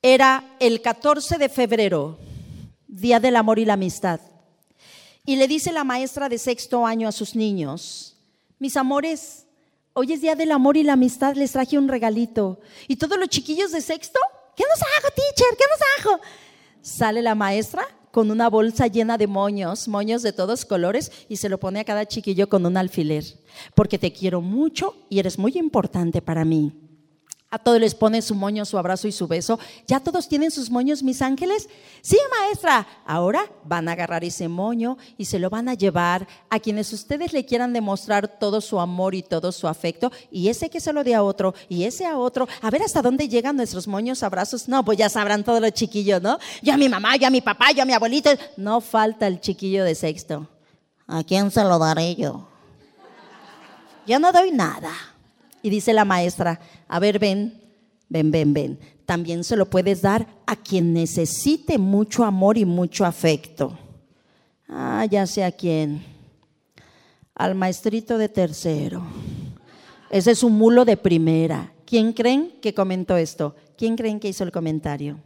Era el 14 de febrero, Día del Amor y la Amistad. Y le dice la maestra de sexto año a sus niños, mis amores, hoy es Día del Amor y la Amistad, les traje un regalito. ¿Y todos los chiquillos de sexto? ¿Qué nos hago, teacher? ¿Qué nos hago? Sale la maestra con una bolsa llena de moños, moños de todos colores, y se lo pone a cada chiquillo con un alfiler, porque te quiero mucho y eres muy importante para mí. A todos les pone su moño, su abrazo y su beso. ¿Ya todos tienen sus moños, mis ángeles? Sí, maestra. Ahora van a agarrar ese moño y se lo van a llevar a quienes ustedes le quieran demostrar todo su amor y todo su afecto. Y ese que se lo dé a otro y ese a otro. A ver hasta dónde llegan nuestros moños, abrazos. No, pues ya sabrán todos los chiquillos, ¿no? Yo a mi mamá, yo a mi papá, yo a mi abuelito. No falta el chiquillo de sexto. ¿A quién se lo daré yo? Yo no doy nada. Y dice la maestra, a ver, ven, ven, ven, ven. También se lo puedes dar a quien necesite mucho amor y mucho afecto. Ah, ya sé a quién. Al maestrito de tercero. Ese es un mulo de primera. ¿Quién creen que comentó esto? ¿Quién creen que hizo el comentario?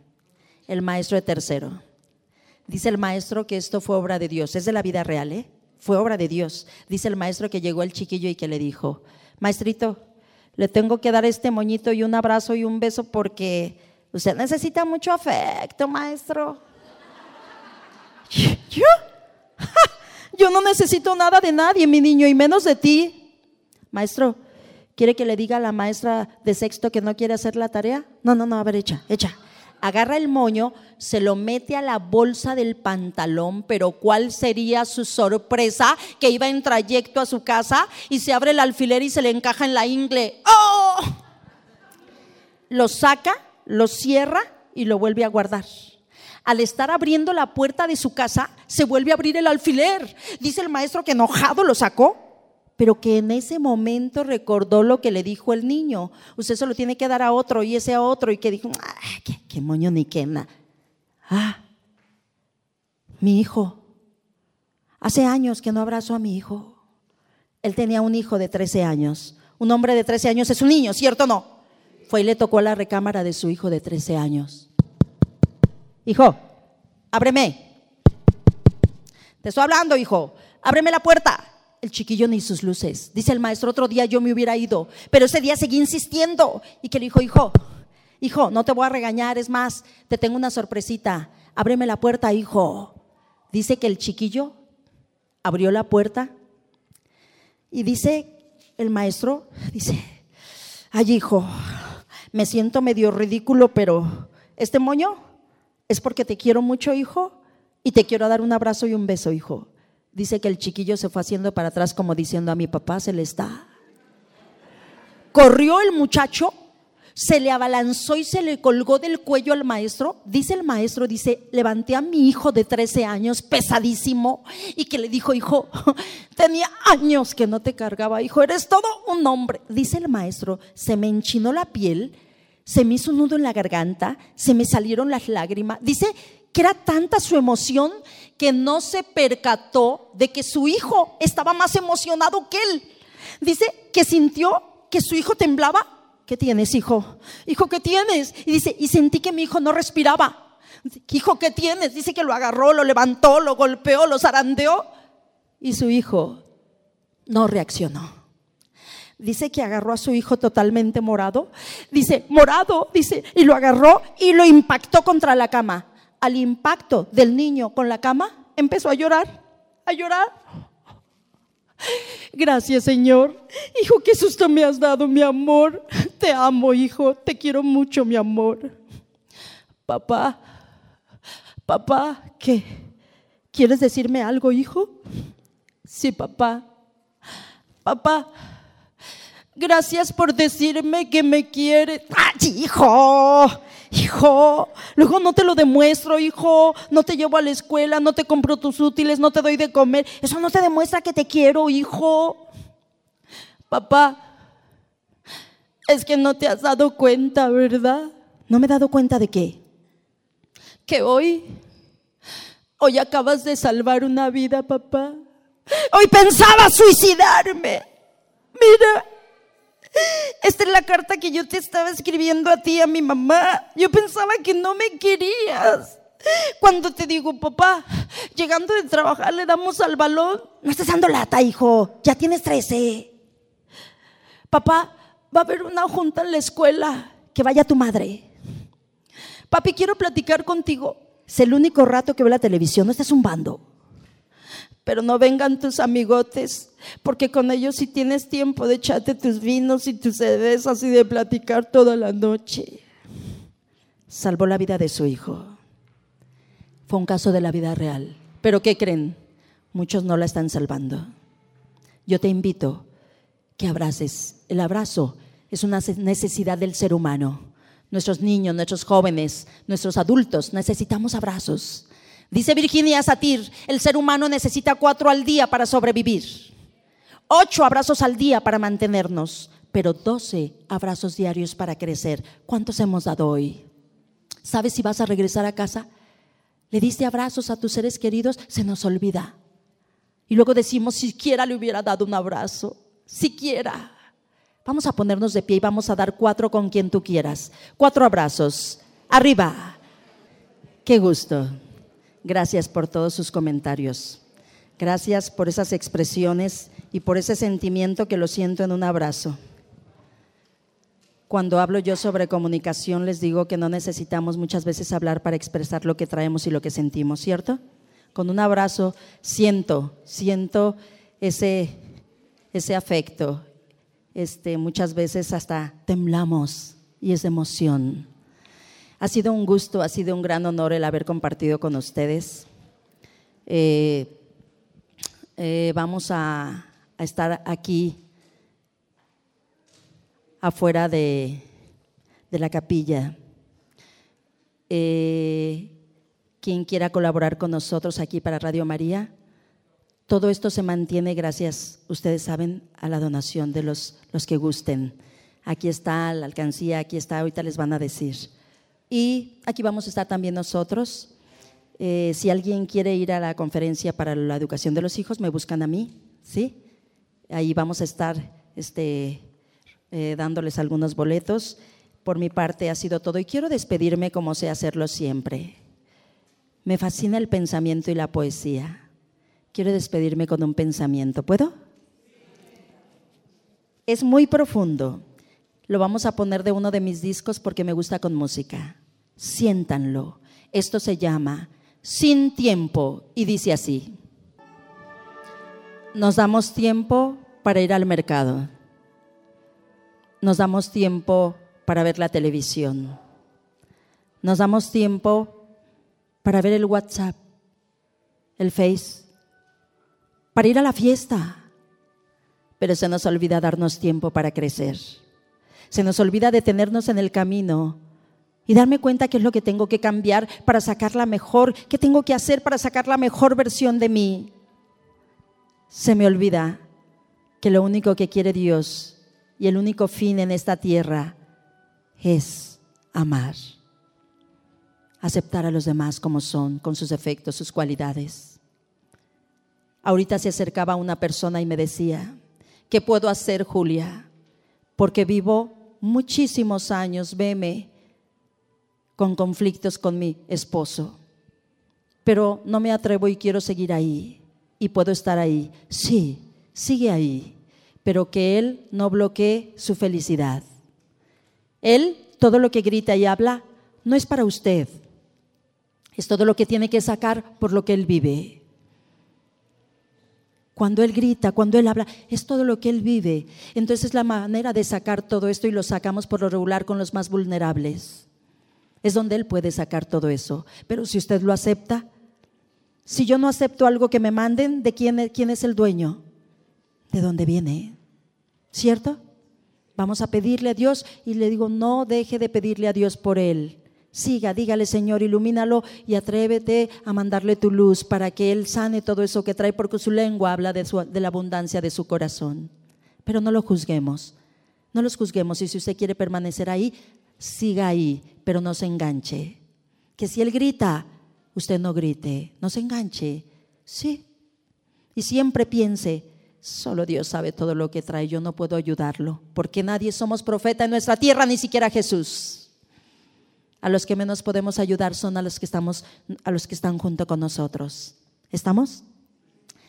El maestro de tercero. Dice el maestro que esto fue obra de Dios. Es de la vida real, ¿eh? Fue obra de Dios. Dice el maestro que llegó el chiquillo y que le dijo, maestrito, le tengo que dar este moñito y un abrazo y un beso porque usted necesita mucho afecto, maestro. ¿Yo? Yo no necesito nada de nadie, mi niño, y menos de ti. Maestro, ¿quiere que le diga a la maestra de sexto que no quiere hacer la tarea? No, no, no, a ver, echa, echa. Agarra el moño, se lo mete a la bolsa del pantalón, pero ¿cuál sería su sorpresa? Que iba en trayecto a su casa y se abre el alfiler y se le encaja en la ingle. ¡Oh! Lo saca, lo cierra y lo vuelve a guardar al estar abriendo la puerta de su casa, se vuelve a abrir el alfiler. Dice el maestro que enojado lo sacó, pero que en ese momento recordó lo que le dijo el niño. Usted se lo tiene que dar a otro y ese a otro y que dijo, ah, qué, moño ni qué Ah, mi hijo. Hace años que no abrazo a mi hijo. Él tenía un hijo de 13 años. Un hombre de 13 años es un niño, ¿cierto o no? Fue y le tocó a la recámara de su hijo de 13 años. Hijo, ábreme. Te estoy hablando, hijo. Ábreme la puerta. El chiquillo ni sus luces. Dice el maestro, otro día yo me hubiera ido, pero ese día seguí insistiendo. Y que le dijo, hijo, hijo, no te voy a regañar, es más, te tengo una sorpresita. Ábreme la puerta, hijo. Dice que el chiquillo abrió la puerta y dice el maestro, dice, ay hijo, me siento medio ridículo, pero este moño es porque te quiero mucho, hijo, y te quiero dar un abrazo y un beso, hijo. Dice que el chiquillo se fue haciendo para atrás como diciendo a mi papá se le está. Corrió el muchacho, se le abalanzó y se le colgó del cuello al maestro. Dice el maestro, dice, levanté a mi hijo de 13 años, pesadísimo, y que le dijo, hijo, tenía años que no te cargaba, hijo, eres todo un hombre. Dice el maestro, se me enchinó la piel se me hizo un nudo en la garganta, se me salieron las lágrimas. Dice que era tanta su emoción que no se percató de que su hijo estaba más emocionado que él. Dice que sintió que su hijo temblaba. ¿Qué tienes, hijo? Hijo, ¿qué tienes? Y dice, y sentí que mi hijo no respiraba. Hijo, ¿qué tienes? Dice que lo agarró, lo levantó, lo golpeó, lo zarandeó. Y su hijo no reaccionó dice que agarró a su hijo totalmente morado. Dice, morado, dice, y lo agarró y lo impactó contra la cama. Al impacto del niño con la cama, empezó a llorar, a llorar. Gracias, Señor. Hijo, qué susto me has dado, mi amor. Te amo, hijo. Te quiero mucho, mi amor. Papá, papá, ¿qué? ¿Quieres decirme algo, hijo? Sí, papá. Papá, Gracias por decirme que me quiere. ¡Ay, hijo! Hijo, luego no te lo demuestro, hijo. No te llevo a la escuela, no te compro tus útiles, no te doy de comer. Eso no te demuestra que te quiero, hijo. Papá, es que no te has dado cuenta, ¿verdad? ¿No me he dado cuenta de qué? Que hoy, hoy acabas de salvar una vida, papá. Hoy pensaba suicidarme. Mira, esta es la carta que yo te estaba escribiendo a ti, a mi mamá. Yo pensaba que no me querías. Cuando te digo, papá, llegando de trabajar le damos al balón. No estás dando lata, hijo. Ya tienes 13. Papá, va a haber una junta en la escuela. Que vaya tu madre. Papi, quiero platicar contigo. Es el único rato que ve la televisión. No estás zumbando pero no vengan tus amigotes, porque con ellos si tienes tiempo de echarte tus vinos y tus cervezas y de platicar toda la noche. Salvó la vida de su hijo. Fue un caso de la vida real. Pero ¿qué creen? Muchos no la están salvando. Yo te invito que abraces. El abrazo es una necesidad del ser humano. Nuestros niños, nuestros jóvenes, nuestros adultos necesitamos abrazos. Dice Virginia Satir, el ser humano necesita cuatro al día para sobrevivir, ocho abrazos al día para mantenernos, pero 12 abrazos diarios para crecer. ¿Cuántos hemos dado hoy? ¿Sabes si vas a regresar a casa? Le diste abrazos a tus seres queridos, se nos olvida. Y luego decimos, siquiera le hubiera dado un abrazo, siquiera. Vamos a ponernos de pie y vamos a dar cuatro con quien tú quieras. Cuatro abrazos. Arriba. Qué gusto. Gracias por todos sus comentarios. Gracias por esas expresiones y por ese sentimiento que lo siento en un abrazo. Cuando hablo yo sobre comunicación, les digo que no necesitamos muchas veces hablar para expresar lo que traemos y lo que sentimos, ¿cierto? Con un abrazo siento, siento ese, ese afecto. Este, muchas veces hasta temblamos y es emoción. Ha sido un gusto, ha sido un gran honor el haber compartido con ustedes. Eh, eh, vamos a estar aquí afuera de, la capilla. Eh, quien quiera colaborar con nosotros aquí para Radio María, todo esto se mantiene gracias, ustedes saben, a la donación de los, los que gusten. Aquí está la alcancía, aquí está, ahorita les van a decir. Y aquí vamos a estar también nosotros. Eh, si alguien quiere ir a la conferencia para la educación de los hijos, me buscan a mí, ¿sí? Ahí vamos a estar este, eh, dándoles algunos boletos. Por mi parte ha sido todo y quiero despedirme como sé hacerlo siempre. Me fascina el pensamiento y la poesía. Quiero despedirme con un pensamiento. ¿Puedo? Es muy profundo. Lo vamos a poner de uno de mis discos porque me gusta con música. Siéntanlo. Esto se llama Sin tiempo y dice así. Nos damos tiempo para ir al mercado nos damos tiempo para ver la televisión. Nos damos tiempo para ver el WhatsApp, el Face, para ir a la fiesta. Pero se nos olvida darnos tiempo para crecer. Se nos olvida detenernos en el camino y darme cuenta qué es lo que tengo que cambiar para sacar la mejor, qué tengo que hacer para sacar la mejor versión de mí. Se me olvida que lo único que quiere Dios y el único fin en esta tierra es amar. Aceptar a los demás como son, con sus efectos, sus cualidades. Ahorita se acercaba una persona y me decía, ¿qué puedo hacer, Julia? Porque vivo muchísimos años, veme, con conflictos con mi esposo. Pero no me atrevo y quiero seguir ahí. Y puedo estar ahí. Sí, sigue ahí pero que Él no bloquee su felicidad. Él, todo lo que grita y habla, no es para usted. Es todo lo que tiene que sacar por lo que Él vive. Cuando Él grita, cuando Él habla, es todo lo que Él vive. Entonces es la manera de sacar todo esto y lo sacamos por lo regular con los más vulnerables. Es donde Él puede sacar todo eso. Pero si usted lo acepta, si yo no acepto algo que me manden, ¿de quién, quién es el dueño? De dónde viene. ¿Cierto? Vamos a pedirle a Dios y le digo, no deje de pedirle a Dios por él. Siga, dígale Señor, ilumínalo y atrévete a mandarle tu luz para que Él sane todo eso que trae, porque su lengua habla de, de la abundancia de su corazón. Pero no lo juzguemos, no los juzguemos y si usted quiere permanecer ahí, siga ahí, pero no se enganche. Que si Él grita, usted no grite, no se enganche. Sí. Y siempre piense, Solo Dios sabe todo lo que trae, yo no puedo ayudarlo, porque nadie somos profeta en nuestra tierra, ni siquiera Jesús. A los que menos podemos ayudar son a los que estamos a los que están junto con nosotros. ¿Estamos?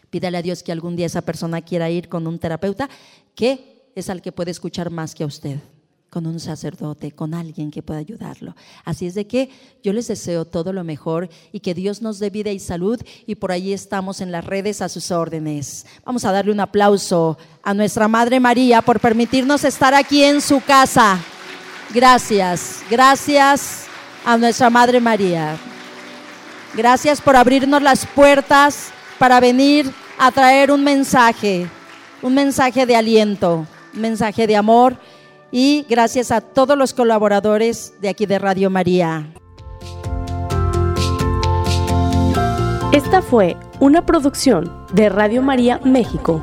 Pídale a Dios que algún día esa persona quiera ir con un terapeuta que es al que puede escuchar más que a usted con un sacerdote, con alguien que pueda ayudarlo. Así es de que yo les deseo todo lo mejor y que Dios nos dé vida y salud y por ahí estamos en las redes a sus órdenes. Vamos a darle un aplauso a nuestra Madre María por permitirnos estar aquí en su casa. Gracias, gracias a nuestra Madre María. Gracias por abrirnos las puertas para venir a traer un mensaje, un mensaje de aliento, un mensaje de amor y gracias a todos los colaboradores de aquí de Radio María. Esta fue una producción de Radio María México.